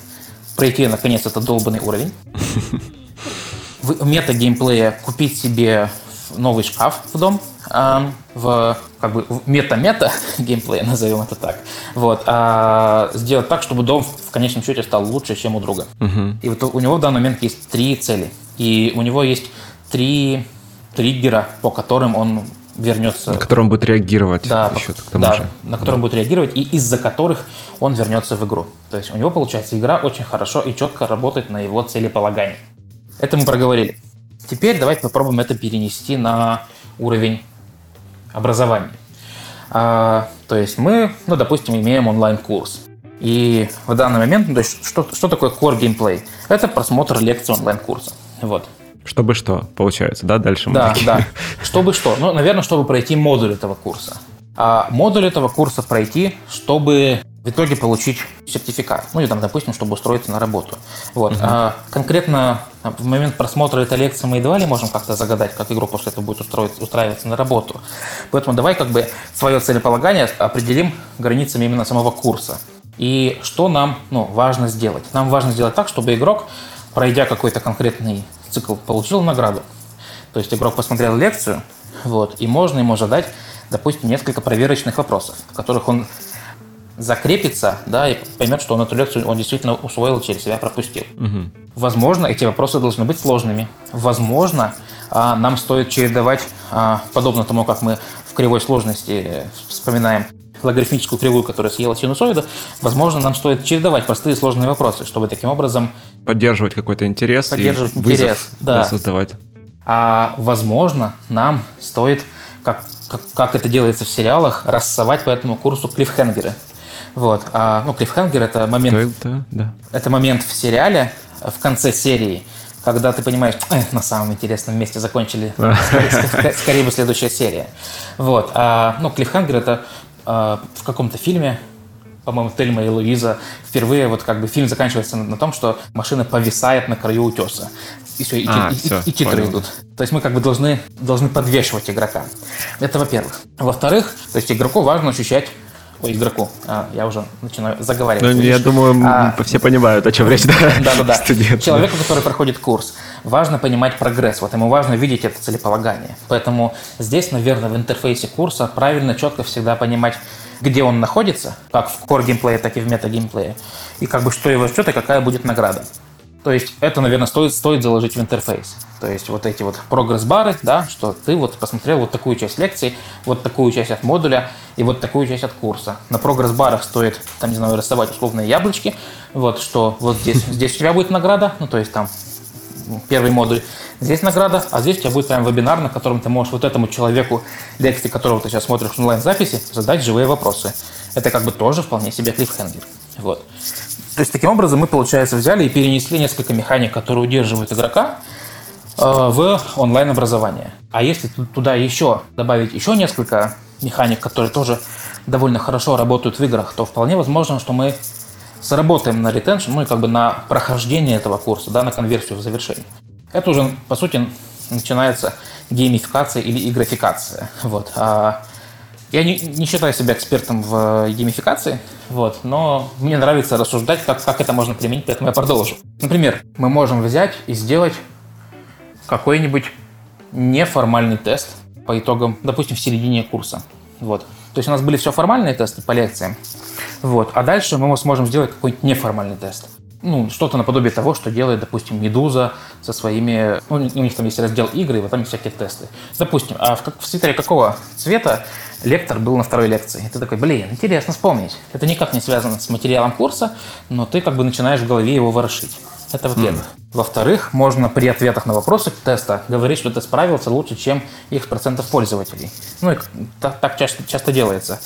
пройти, наконец, этот долбанный уровень. [LAUGHS] В мета-геймплея купить себе новый шкаф в дом, э, в как бы мета-мета [LAUGHS] геймплей, назовем это так. Вот, а сделать так, чтобы дом в конечном счете стал лучше, чем у друга. Угу. И вот у него в данный момент есть три цели. И у него есть три триггера, по которым он вернется. На котором будет реагировать. Да, еще, к тому да же. на котором да. будет реагировать, и из-за которых он вернется в игру. То есть у него, получается, игра очень хорошо и четко работает на его целеполагание. Это мы проговорили. Теперь давайте попробуем это перенести на уровень образования. А, то есть мы, ну, допустим, имеем онлайн-курс. И в данный момент, ну, то есть что, что такое core gameplay? Это просмотр лекции онлайн-курса. Вот. Чтобы что, получается, да? Дальше мы Да, такие. да. [LAUGHS] Чтобы что? Ну, наверное, чтобы пройти модуль этого курса. А модуль этого курса пройти, чтобы в итоге получить сертификат. Ну, или там, допустим, чтобы устроиться на работу. Вот. Угу. А, конкретно в момент просмотра этой лекции мы едва ли можем как-то загадать, как игрок после этого будет устроить, устраиваться на работу. Поэтому давай как бы свое целеполагание определим границами именно самого курса. И что нам ну, важно сделать? Нам важно сделать так, чтобы игрок, пройдя какой-то конкретный цикл, получил награду. То есть игрок посмотрел лекцию, вот, и можно ему задать, допустим, несколько проверочных вопросов, в которых он закрепится, да, и поймет, что он эту лекцию он действительно усвоил, через себя пропустил. Угу. Возможно, эти вопросы должны быть сложными. Возможно, а, нам стоит чередовать, а, подобно тому, как мы в кривой сложности вспоминаем логарифмическую кривую, которая съела синусоида, возможно, нам стоит чередовать простые и сложные вопросы, чтобы таким образом... Поддерживать какой-то интерес поддерживать и интерес, вызов, да. создавать. А возможно, нам стоит, как, как, как это делается в сериалах, рассовать по этому курсу клиффхенгеры. Вот. А, ну, клиффхенгер это момент... Это, да. это момент в сериале, в конце серии, когда ты понимаешь, э, на самом интересном месте закончили, [LAUGHS] скорее, скорее бы следующая серия. Вот. А, ну, клиффхенгер это а, в каком-то фильме, по-моему, Тельма и Луиза, впервые вот как бы фильм заканчивается на, на том, что машина повисает на краю утеса. И все, и, а, и, все, и, и титры понял. идут. То есть мы как бы должны, должны подвешивать игрока. Это во-первых. Во-вторых, то есть игроку важно ощущать Ой, игроку. А, я уже начинаю заговаривать. Ну, я думаю, а, все понимают, о чем речь, да? Да-да-да. [LAUGHS] Человеку, который проходит курс, важно понимать прогресс. Вот ему важно видеть это целеполагание. Поэтому здесь, наверное, в интерфейсе курса правильно, четко всегда понимать, где он находится, как в core геймплее, так и в мета геймплее, и как бы что его ждет и какая будет награда. То есть это, наверное, стоит, стоит заложить в интерфейс. То есть вот эти вот прогресс-бары, да, что ты вот посмотрел вот такую часть лекции, вот такую часть от модуля и вот такую часть от курса. На прогресс-барах стоит, там, не знаю, рисовать условные яблочки, вот что вот здесь, [LAUGHS] здесь у тебя будет награда, ну то есть там первый модуль, здесь награда, а здесь у тебя будет прям вебинар, на котором ты можешь вот этому человеку, лекции которого ты сейчас смотришь в онлайн-записи, задать живые вопросы. Это как бы тоже вполне себе клиффхенгер. Вот. То есть таким образом мы, получается, взяли и перенесли несколько механик, которые удерживают игрока, э, в онлайн-образование. А если туда еще добавить еще несколько механик, которые тоже довольно хорошо работают в играх, то вполне возможно, что мы сработаем на ретеншн, ну и как бы на прохождение этого курса, да, на конверсию в завершение. Это уже, по сути, начинается геймификация или игрофикация. Вот. А я не, не считаю себя экспертом в геймификации, вот, но мне нравится рассуждать, как, как это можно применить, поэтому я продолжу. Например, мы можем взять и сделать какой-нибудь неформальный тест по итогам, допустим, в середине курса. Вот. То есть у нас были все формальные тесты по лекциям, вот. а дальше мы сможем сделать какой-нибудь неформальный тест ну, что-то наподобие того, что делает, допустим, Медуза со своими... Ну, у них там есть раздел игры, и вот там есть всякие тесты. Допустим, а в, в свитере какого цвета лектор был на второй лекции? И ты такой, блин, интересно вспомнить. Это никак не связано с материалом курса, но ты как бы начинаешь в голове его ворошить. Это во-первых. Mm. Во-вторых, можно при ответах на вопросы теста говорить, что ты справился лучше, чем X процентов пользователей. Ну, и так, так часто, часто делается.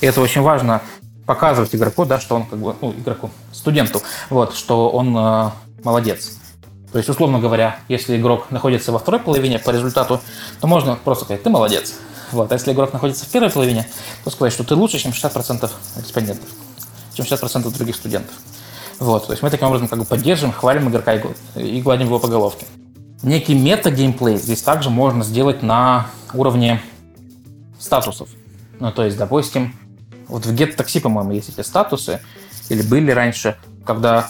И это очень важно показывать игроку, да, что он как бы, ну, игроку, студенту, вот, что он э, молодец. То есть, условно говоря, если игрок находится во второй половине по результату, то можно просто сказать, ты молодец. Вот. А если игрок находится в первой половине, то сказать, что ты лучше, чем 60% респондентов, чем 60% других студентов. Вот. То есть мы таким образом как бы поддерживаем, хвалим игрока и гладим его по головке. Некий мета-геймплей здесь также можно сделать на уровне статусов. Ну, то есть, допустим, вот в get-такси, по-моему, есть эти статусы, или были раньше, когда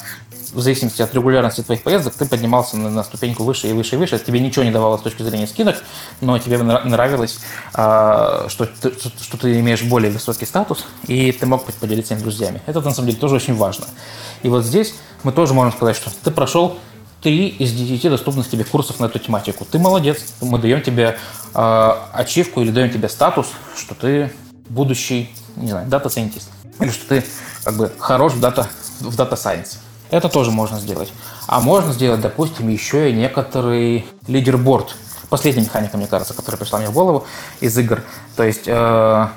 в зависимости от регулярности твоих поездок ты поднимался на, на ступеньку выше и выше и выше. Тебе ничего не давало с точки зрения скидок, но тебе нравилось, а, что, ты, что ты имеешь более высокий статус, и ты мог поделиться с друзьями. Это на самом деле тоже очень важно. И вот здесь мы тоже можем сказать, что ты прошел 3 из 10 доступных тебе курсов на эту тематику. Ты молодец. Мы даем тебе э, ачивку или даем тебе статус, что ты будущий не знаю, data scientist. Или что ты как бы хорош в data, в data science. Это тоже можно сделать. А можно сделать, допустим, еще и некоторый лидерборд. Последняя механика, мне кажется, которая пришла мне в голову из игр. То есть, э,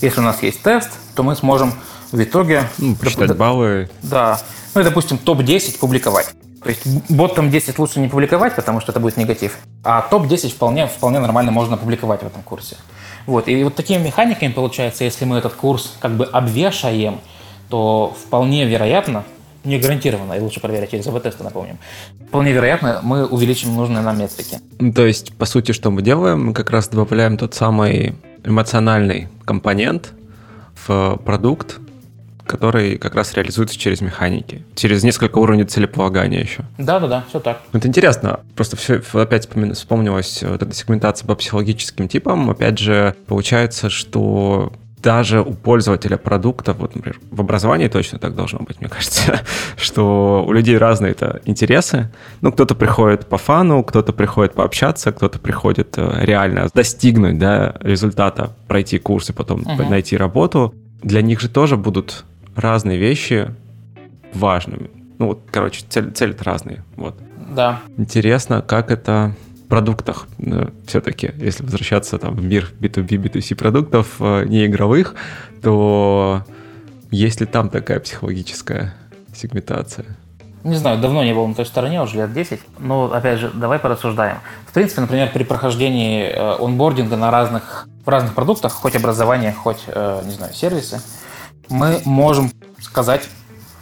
если у нас есть тест, то мы сможем в итоге... Ну, посчитать баллы. Да. Ну и, допустим, топ-10 публиковать. То есть ботом 10 лучше не публиковать, потому что это будет негатив. А топ-10 вполне, вполне нормально можно публиковать в этом курсе. Вот. И вот такими механиками, получается, если мы этот курс как бы обвешаем, то вполне вероятно, не гарантированно, и лучше проверять через АБ-тесты, напомним, вполне вероятно, мы увеличим нужные нам метрики. То есть, по сути, что мы делаем? Мы как раз добавляем тот самый эмоциональный компонент в продукт, который как раз реализуется через механики, через несколько уровней целеполагания еще. Да-да-да, все так. Это интересно. Просто все, опять вспомнилась вот эта сегментация по психологическим типам. Опять же, получается, что даже у пользователя продукта, вот, например, в образовании точно так должно быть, мне кажется, [LAUGHS] что у людей разные это интересы. Ну, кто-то приходит по фану, кто-то приходит пообщаться, кто-то приходит э, реально достигнуть да, результата, пройти курс и потом uh-huh. найти работу. Для них же тоже будут разные вещи важными. Ну вот, короче, цель, цель разные. Вот. Да. Интересно, как это в продуктах э, все-таки, если возвращаться там в мир B2B, B2C продуктов, э, не игровых, то есть ли там такая психологическая сегментация? Не знаю, давно не был на той стороне, уже лет 10. Но, опять же, давай порассуждаем. В принципе, например, при прохождении э, онбординга на разных, в разных продуктах, хоть образование, хоть, не знаю, сервисы, мы можем сказать,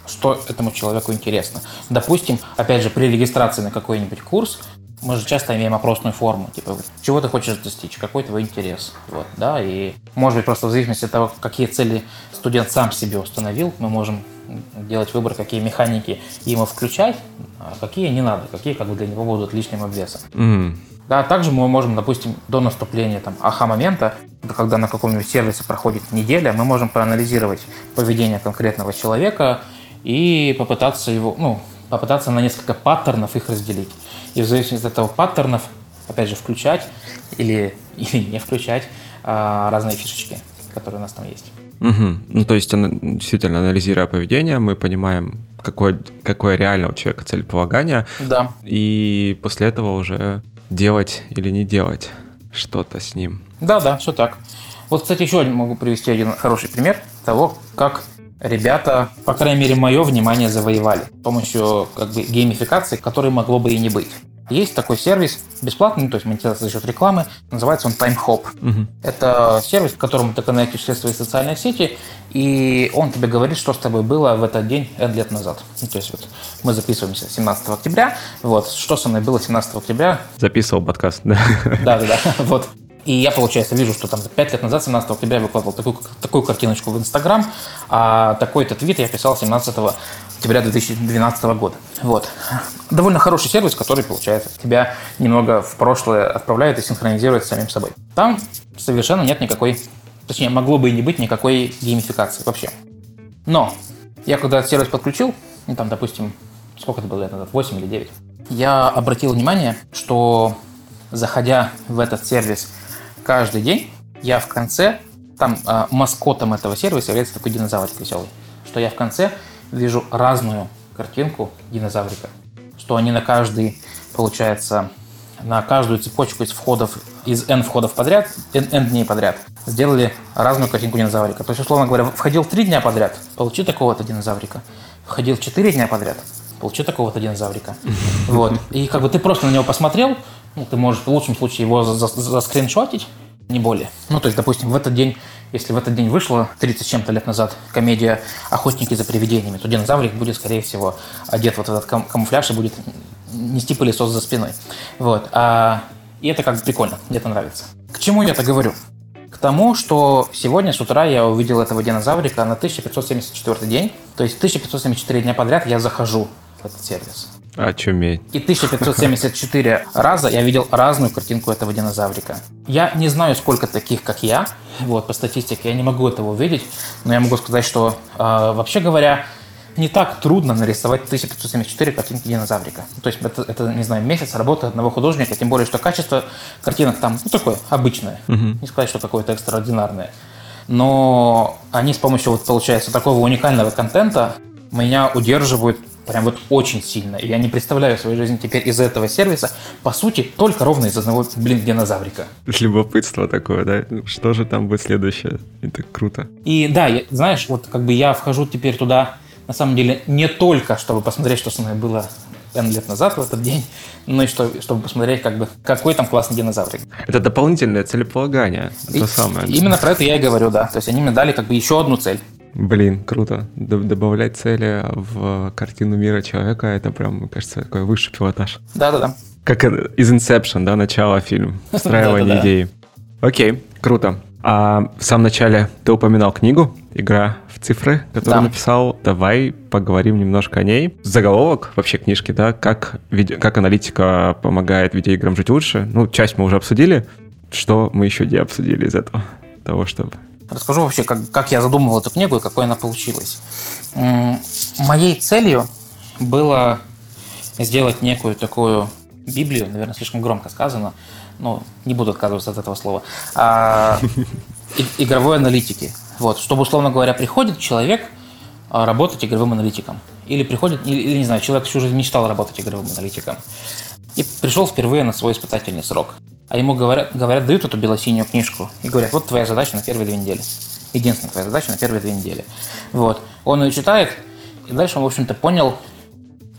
что этому человеку интересно. Допустим, опять же, при регистрации на какой-нибудь курс мы же часто имеем опросную форму, типа, чего ты хочешь достичь, какой твой интерес, вот, да, и, может быть, просто в зависимости от того, какие цели студент сам себе установил, мы можем делать выбор, какие механики ему включать, а какие не надо, какие как бы для него будут лишним обвесом. Mm. Да, также мы можем, допустим, до наступления там, аха-момента, когда на каком-нибудь сервисе проходит неделя, мы можем проанализировать поведение конкретного человека и попытаться его, ну, попытаться на несколько паттернов их разделить. И в зависимости от этого паттернов, опять же, включать или, [LAUGHS] или не включать а, разные фишечки, которые у нас там есть. Угу. Ну, то есть, действительно, анализируя поведение, мы понимаем, какое, какое реально у человека целеполагание. Да. И после этого уже делать или не делать что-то с ним. Да, да, все так. Вот, кстати, еще могу привести один хороший пример того, как ребята, по крайней мере, мое внимание завоевали с помощью как бы геймификации, которой могло бы и не быть. Есть такой сервис бесплатный, то есть монетизация за счет рекламы, называется он TimeHop. Угу. Это сервис, к которому ты коннектишь все свои социальные сети, и он тебе говорит, что с тобой было в этот день N лет назад. Ну, то есть вот мы записываемся 17 октября, вот, что со мной было 17 октября. Записывал подкаст, да? Да, да, да, [LAUGHS] вот. И я, получается, вижу, что там 5 лет назад, 17 октября, я выкладывал такую, такую картиночку в Инстаграм, а такой-то твит я писал 17 октября 2012 года. Вот. Довольно хороший сервис, который, получается, тебя немного в прошлое отправляет и синхронизирует с самим собой. Там совершенно нет никакой, точнее, могло бы и не быть никакой геймификации вообще. Но я когда этот сервис подключил, ну, там, допустим, сколько это было лет назад, 8 или 9, я обратил внимание, что заходя в этот сервис каждый день, я в конце, там э, маскотом этого сервиса является такой динозаврик веселый, что я в конце вижу разную картинку динозаврика. Что они на каждый, получается, на каждую цепочку из входов, из N входов подряд, N, N дней подряд, сделали разную картинку динозаврика. То есть, условно говоря, входил три дня подряд, получи такого-то динозаврика. Входил четыре дня подряд, получи такого-то динозаврика. [LAUGHS] Вот. И как бы ты просто на него посмотрел, ну, ты можешь в лучшем случае его заскриншотить, не более. Ну, то есть, допустим, в этот день, если в этот день вышла 30 с чем-то лет назад комедия «Охотники за привидениями», то динозаврик будет, скорее всего, одет вот в этот кам- камуфляж и будет нести пылесос за спиной. Вот. А, и это как бы прикольно, мне это нравится. К чему я это говорю? К тому, что сегодня с утра я увидел этого динозаврика на 1574 день. То есть 1574 дня подряд я захожу в этот сервис. Очуметь. И 1574 раза я видел разную картинку этого динозаврика. Я не знаю, сколько таких, как я. Вот, по статистике я не могу этого увидеть. Но я могу сказать, что, э, вообще говоря, не так трудно нарисовать 1574 картинки динозаврика. То есть это, это, не знаю, месяц работы одного художника, тем более, что качество картинок там, ну, такое, обычное. Угу. Не сказать, что какое-то экстраординарное. Но они с помощью, вот, получается, такого уникального контента меня удерживают Прям вот очень сильно. И я не представляю свою жизнь теперь из этого сервиса, по сути, только ровно из одного, блин, динозаврика. Любопытство такое, да? Что же там будет следующее? Это круто. И да, я, знаешь, вот как бы я вхожу теперь туда, на самом деле, не только, чтобы посмотреть, что со мной было N лет назад в этот день, но и что, чтобы посмотреть, как бы, какой там классный динозаврик. Это дополнительное целеполагание. И, самое. Именно про это я и говорю, да. То есть они мне дали как бы еще одну цель. Блин, круто. Добавлять цели в картину мира человека, это прям, мне кажется, такой высший пилотаж. Да-да-да. Как из Inception, да, начало фильма, [LAUGHS] встраивание идеи. Окей, круто. А в самом начале ты упоминал книгу «Игра в цифры», которую да. написал. Давай поговорим немножко о ней. Заголовок вообще книжки, да, как, виде... как аналитика помогает видеоиграм жить лучше. Ну, часть мы уже обсудили. Что мы еще не обсудили из этого? Того, чтобы Расскажу вообще, как, как я задумывал эту книгу и какой она получилась. Моей целью было сделать некую такую Библию, наверное, слишком громко сказано, но не буду отказываться от этого слова, а, игровой аналитики. Вот, чтобы, условно говоря, приходит человек а, работать игровым аналитиком. Или приходит, или, или не знаю, человек всю жизнь мечтал работать игровым аналитиком. И пришел впервые на свой испытательный срок а ему говорят, говорят, дают эту белосинюю книжку и говорят, вот твоя задача на первые две недели. Единственная твоя задача на первые две недели. Вот. Он ее читает, и дальше он, в общем-то, понял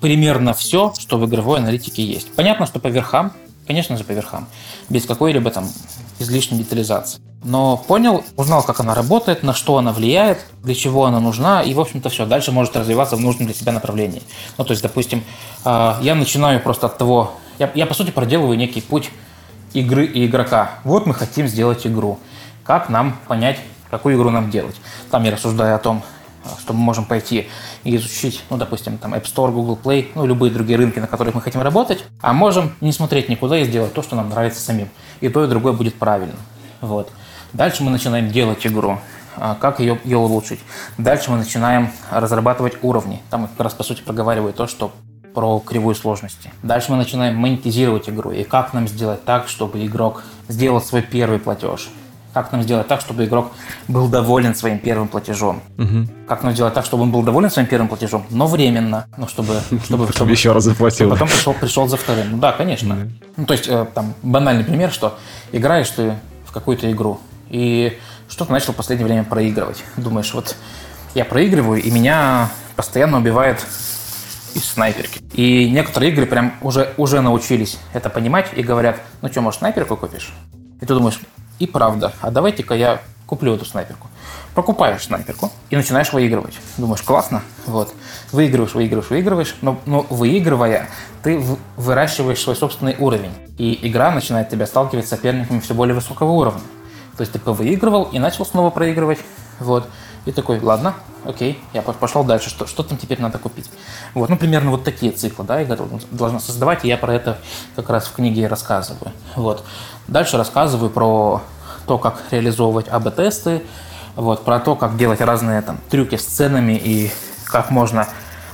примерно все, что в игровой аналитике есть. Понятно, что по верхам, конечно же, по верхам, без какой-либо там излишней детализации. Но понял, узнал, как она работает, на что она влияет, для чего она нужна, и, в общем-то, все. Дальше может развиваться в нужном для себя направлении. Ну, то есть, допустим, а, я начинаю просто от того, я, я по сути, проделываю некий путь игры и игрока. Вот мы хотим сделать игру. Как нам понять, какую игру нам делать? Там я рассуждаю о том, что мы можем пойти и изучить, ну, допустим, там App Store, Google Play, ну, любые другие рынки, на которых мы хотим работать, а можем не смотреть никуда и сделать то, что нам нравится самим. И то, и другое будет правильно. Вот. Дальше мы начинаем делать игру. А, как ее, ее улучшить? Дальше мы начинаем разрабатывать уровни. Там как раз, по сути, проговариваю то, что про кривую сложности. Дальше мы начинаем монетизировать игру. И как нам сделать так, чтобы игрок сделал свой первый платеж. Как нам сделать так, чтобы игрок был доволен своим первым платежом? Угу. Как нам сделать так, чтобы он был доволен своим первым платежом, но временно, ну чтобы [LAUGHS] чтобы, чтобы еще раз заплатил. Потом пришел пришел за вторым. Ну да, конечно. Ну то есть э, там банальный пример, что играешь ты в какую-то игру и что-то начал в последнее время проигрывать. Думаешь, вот я проигрываю и меня постоянно убивает из снайперки. И некоторые игры прям уже, уже научились это понимать и говорят, ну что, может, снайперку купишь? И ты думаешь, и правда, а давайте-ка я куплю эту снайперку. Покупаешь снайперку и начинаешь выигрывать. Думаешь, классно, вот. Выигрываешь, выигрываешь, выигрываешь, но, но выигрывая, ты выращиваешь свой собственный уровень. И игра начинает тебя сталкивать с соперниками все более высокого уровня. То есть ты повыигрывал и начал снова проигрывать. Вот. И такой, ладно, окей, я пошел дальше, что, что там теперь надо купить. Вот, ну, примерно вот такие циклы, да, игра должна создавать, и я про это как раз в книге рассказываю. Вот. Дальше рассказываю про то, как реализовывать АБ-тесты, вот, про то, как делать разные там трюки с ценами и как можно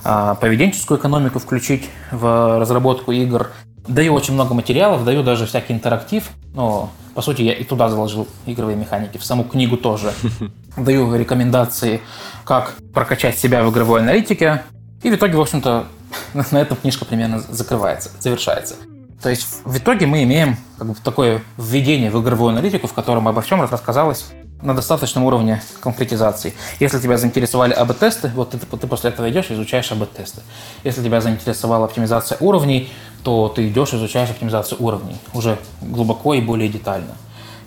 э, поведенческую экономику включить в разработку игр. Даю очень много материалов, даю даже всякий интерактив, но по сути, я и туда заложил игровые механики, в саму книгу тоже. [LAUGHS] Даю рекомендации, как прокачать себя в игровой аналитике. И в итоге, в общем-то, [LAUGHS] на этом книжка примерно закрывается, завершается. То есть в итоге мы имеем как бы, такое введение в игровую аналитику, в котором обо всем рассказалось на достаточном уровне конкретизации. Если тебя заинтересовали АБ-тесты, вот ты, ты после этого идешь и изучаешь АБ-тесты. Если тебя заинтересовала оптимизация уровней, то ты идешь и изучаешь оптимизацию уровней уже глубоко и более детально.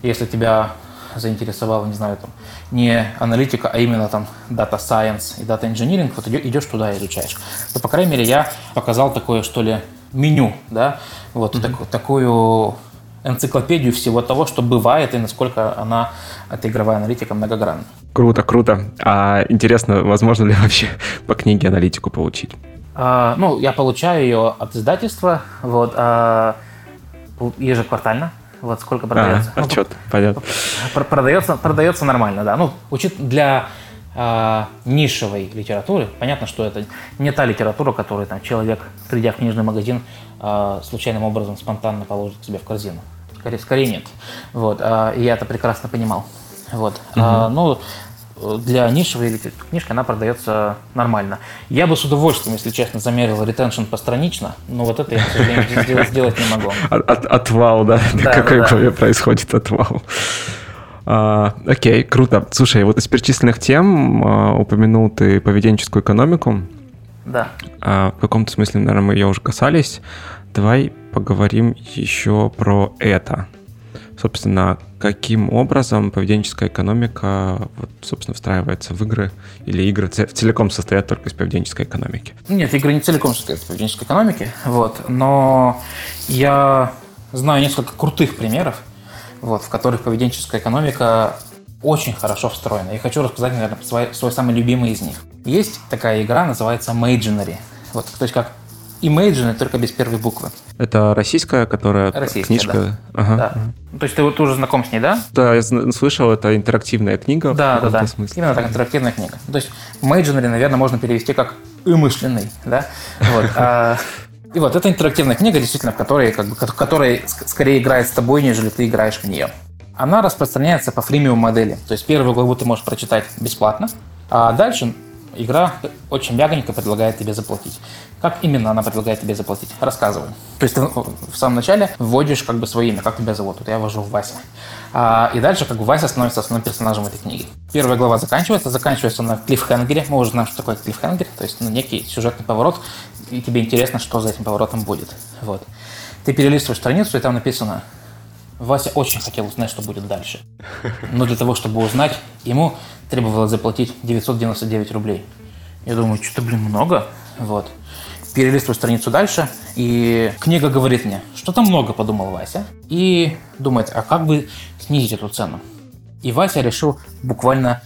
Если тебя заинтересовала, не знаю, там, не аналитика, а именно там Data Science и Data Engineering, вот идешь туда и изучаешь. То, по крайней мере, я показал такое, что ли, меню, да, вот mm-hmm. так, такую энциклопедию всего того, что бывает и насколько она, эта игровая аналитика, многогранна. Круто, круто. А интересно, возможно ли вообще [LAUGHS] по книге аналитику получить? А, ну, я получаю ее от издательства, вот, а, ежеквартально. Вот сколько продается. А, отчет, ну, понятно. Продается, продается нормально, да. Ну, учит для э, нишевой литературы. Понятно, что это не та литература, которую там человек, придя в книжный магазин, э, случайным образом спонтанно положит к себе в корзину. Скорее, скорее нет. Вот, э, и я это прекрасно понимал. Вот. Угу. Ну, для нишевой книжки она продается нормально. Я бы с удовольствием, если честно, замерил ретеншн постранично, но вот это я, к сожалению, сделать, сделать не могу. От, отвал, да? да Какой да, да. происходит отвал? А, окей, круто. Слушай, вот из перечисленных тем а, упомянул ты поведенческую экономику. Да. А, в каком-то смысле, наверное, мы ее уже касались. Давай поговорим еще про это. Собственно, каким образом поведенческая экономика, вот, собственно, встраивается в игры, или игры целиком состоят только из поведенческой экономики? Нет, игры не целиком состоят из поведенческой экономики, вот, но я знаю несколько крутых примеров, вот, в которых поведенческая экономика очень хорошо встроена. Я хочу рассказать, наверное, свой, свой самый любимый из них. Есть такая игра, называется Imaginary. Вот, то есть как Imagine, только без первой буквы. Это российская, которая российская, книжка? Да. Ага. да. То есть ты вот уже знаком с ней, да? Да, я слышал, это интерактивная книга. Да, да, да. Смысле. Именно так, интерактивная книга. То есть Imaginary, наверное, можно перевести как «умышленный», да? Вот. И вот эта интерактивная книга, действительно, в которой, как бы, которая скорее играет с тобой, нежели ты играешь в нее. Она распространяется по фримиум модели. То есть первую главу ты можешь прочитать бесплатно, а дальше игра очень мягонько предлагает тебе заплатить. Как именно она предлагает тебе заплатить? Рассказываю. То есть ты в самом начале вводишь как бы свое имя, как тебя зовут. Вот я ввожу Вася. А, и дальше как бы Вася становится основным персонажем этой книги. Первая глава заканчивается, заканчивается на клиффхенгере. Мы уже знаем, что такое клиффхенгер, то есть ну, некий сюжетный поворот, и тебе интересно, что за этим поворотом будет. Вот. Ты перелистываешь страницу, и там написано Вася очень хотел узнать, что будет дальше. Но для того, чтобы узнать, ему требовалось заплатить 999 рублей. Я думаю, что-то, блин, много. Вот. Перелистываю страницу дальше, и книга говорит мне, что-то много, подумал Вася. И думает, а как бы снизить эту цену? И Вася решил буквально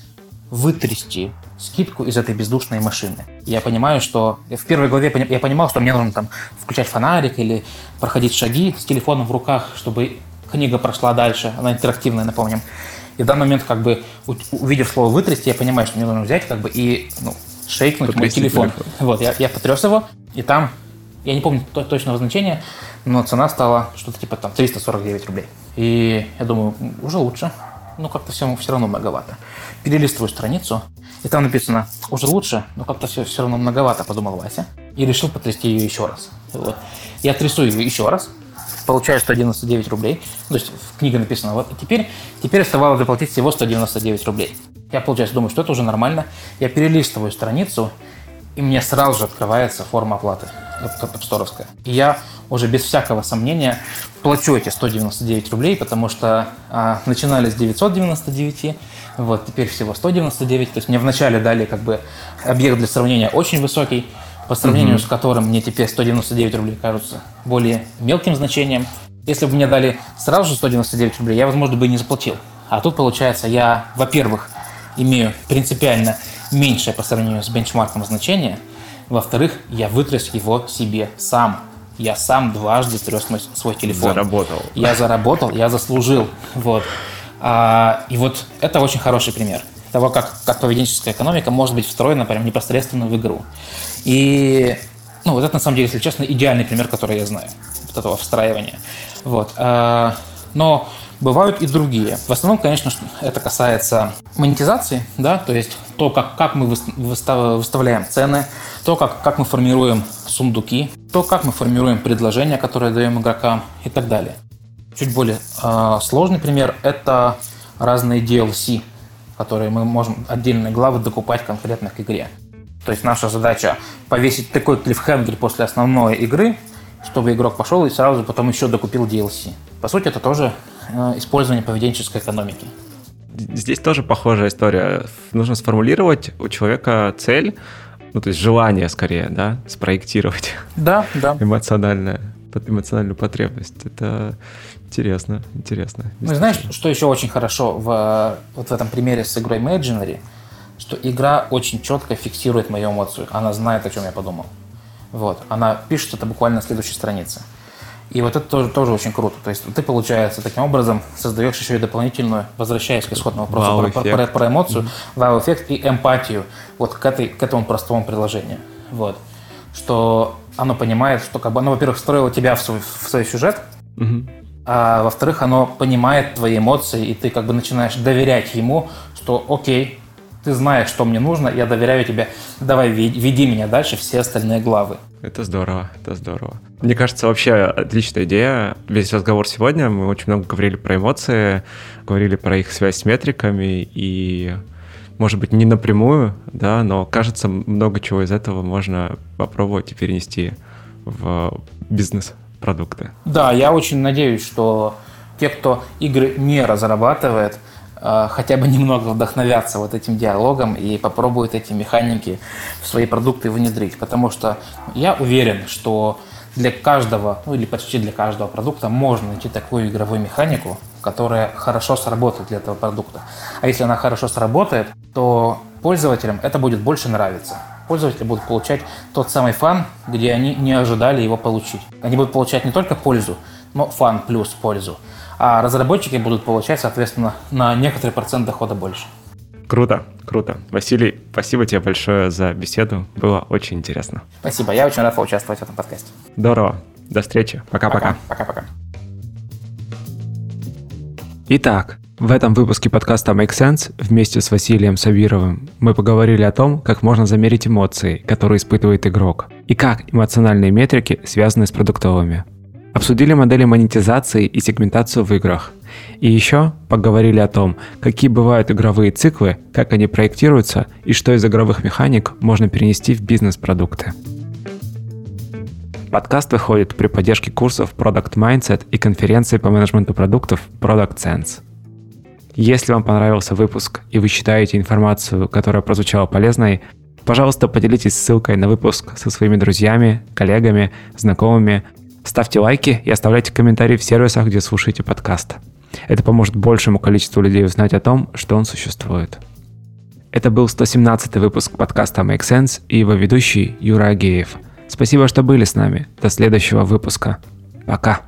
вытрясти скидку из этой бездушной машины. Я понимаю, что в первой главе я понимал, что мне нужно там включать фонарик или проходить шаги с телефоном в руках, чтобы книга прошла дальше. Она интерактивная, напомним. И в данный момент, как бы, увидев слово «вытрясти», я понимаю, что мне нужно взять как бы и ну, шейкнуть Потрясти мой телефон. телефон. Вот, я, я потряс его, и там Я не помню точного значения, но цена стала что-то типа там 349 рублей. И я думаю, уже лучше. Ну, как-то все, все равно многовато. Перелистываю страницу, и там написано, уже лучше, но как-то все, все равно многовато, подумал Вася. И решил потрясти ее еще раз. Вот. Я трясу ее еще раз, получаю 199 рублей. То есть в книге написано, вот, и теперь, теперь оставалось заплатить всего 199 рублей. Я, получается, думаю, что это уже нормально. Я перелистываю страницу, и мне сразу же открывается форма оплаты апсторовская. И я уже без всякого сомнения плачу эти 199 рублей, потому что а, начинали с 999, вот, теперь всего 199. То есть мне вначале дали как бы объект для сравнения очень высокий, по сравнению mm-hmm. с которым мне теперь 199 рублей кажутся более мелким значением. Если бы мне дали сразу же 199 рублей, я, возможно, бы и не заплатил. А тут, получается, я, во-первых, имею принципиально меньшее по сравнению с бенчмарком значение. Во-вторых, я вытряс его себе сам. Я сам дважды трес свой телефон. Заработал. Я заработал, я заслужил. Вот. А, и вот это очень хороший пример того, как, как поведенческая экономика может быть встроена прям непосредственно в игру. И ну, вот это, на самом деле, если честно, идеальный пример, который я знаю, вот этого встраивания. Вот. А, но бывают и другие. В основном, конечно, это касается монетизации, да, то есть то, как, как мы выставляем цены, то, как, как мы формируем сундуки, то, как мы формируем предложения, которые даем игрокам и так далее. Чуть более э, сложный пример – это разные DLC, которые мы можем отдельные главы докупать конкретно к игре. То есть наша задача повесить такой клиффхенгер после основной игры, чтобы игрок пошел и сразу потом еще докупил DLC. По сути, это тоже э, использование поведенческой экономики. Здесь тоже похожая история. Нужно сформулировать у человека цель, ну, то есть желание скорее, да, спроектировать. Да, да. [LAUGHS] Эмоциональное, эмоциональную потребность. Это интересно, интересно. Ну, знаешь, что еще очень хорошо в, вот в этом примере с игрой Imaginary – что игра очень четко фиксирует мою эмоцию. Она знает, о чем я подумал. Вот. Она пишет это буквально на следующей странице. И вот это тоже, тоже очень круто. То есть ты, получается, таким образом создаешь еще и дополнительную, возвращаясь к исходному вопросу про, про, про эмоцию, вау-эффект и эмпатию вот к, этой, к этому простому приложению. Вот. Что оно понимает, что как бы оно, во-первых, встроило тебя в свой, в свой сюжет, mm-hmm. А во-вторых, оно понимает твои эмоции, и ты как бы начинаешь доверять ему, что окей, ты знаешь, что мне нужно, я доверяю тебе, давай веди меня дальше, все остальные главы. Это здорово, это здорово. Мне кажется, вообще отличная идея. Весь разговор сегодня, мы очень много говорили про эмоции, говорили про их связь с метриками, и, может быть, не напрямую, да, но кажется, много чего из этого можно попробовать и перенести в бизнес-продукты. Да, я очень надеюсь, что те, кто игры не разрабатывает, Э, хотя бы немного вдохновятся вот этим диалогом и попробуют эти механики в свои продукты внедрить. Потому что я уверен, что для каждого, ну или почти для каждого продукта можно найти такую игровую механику, которая хорошо сработает для этого продукта. А если она хорошо сработает, то пользователям это будет больше нравиться. Пользователи будут получать тот самый фан, где они не ожидали его получить. Они будут получать не только пользу, но фан плюс пользу а разработчики будут получать, соответственно, на некоторый процент дохода больше. Круто, круто. Василий, спасибо тебе большое за беседу. Было очень интересно. Спасибо, я очень рад поучаствовать в этом подкасте. Здорово. До встречи. Пока-пока. Пока-пока. Итак, в этом выпуске подкаста Make Sense вместе с Василием Сабировым мы поговорили о том, как можно замерить эмоции, которые испытывает игрок, и как эмоциональные метрики связаны с продуктовыми. Обсудили модели монетизации и сегментацию в играх. И еще поговорили о том, какие бывают игровые циклы, как они проектируются и что из игровых механик можно перенести в бизнес-продукты. Подкаст выходит при поддержке курсов Product Mindset и конференции по менеджменту продуктов Product Sense. Если вам понравился выпуск и вы считаете информацию, которая прозвучала полезной, пожалуйста, поделитесь ссылкой на выпуск со своими друзьями, коллегами, знакомыми Ставьте лайки и оставляйте комментарии в сервисах, где слушаете подкаст. Это поможет большему количеству людей узнать о том, что он существует. Это был 117 выпуск подкаста Make Sense и его ведущий Юра Агеев. Спасибо, что были с нами. До следующего выпуска. Пока.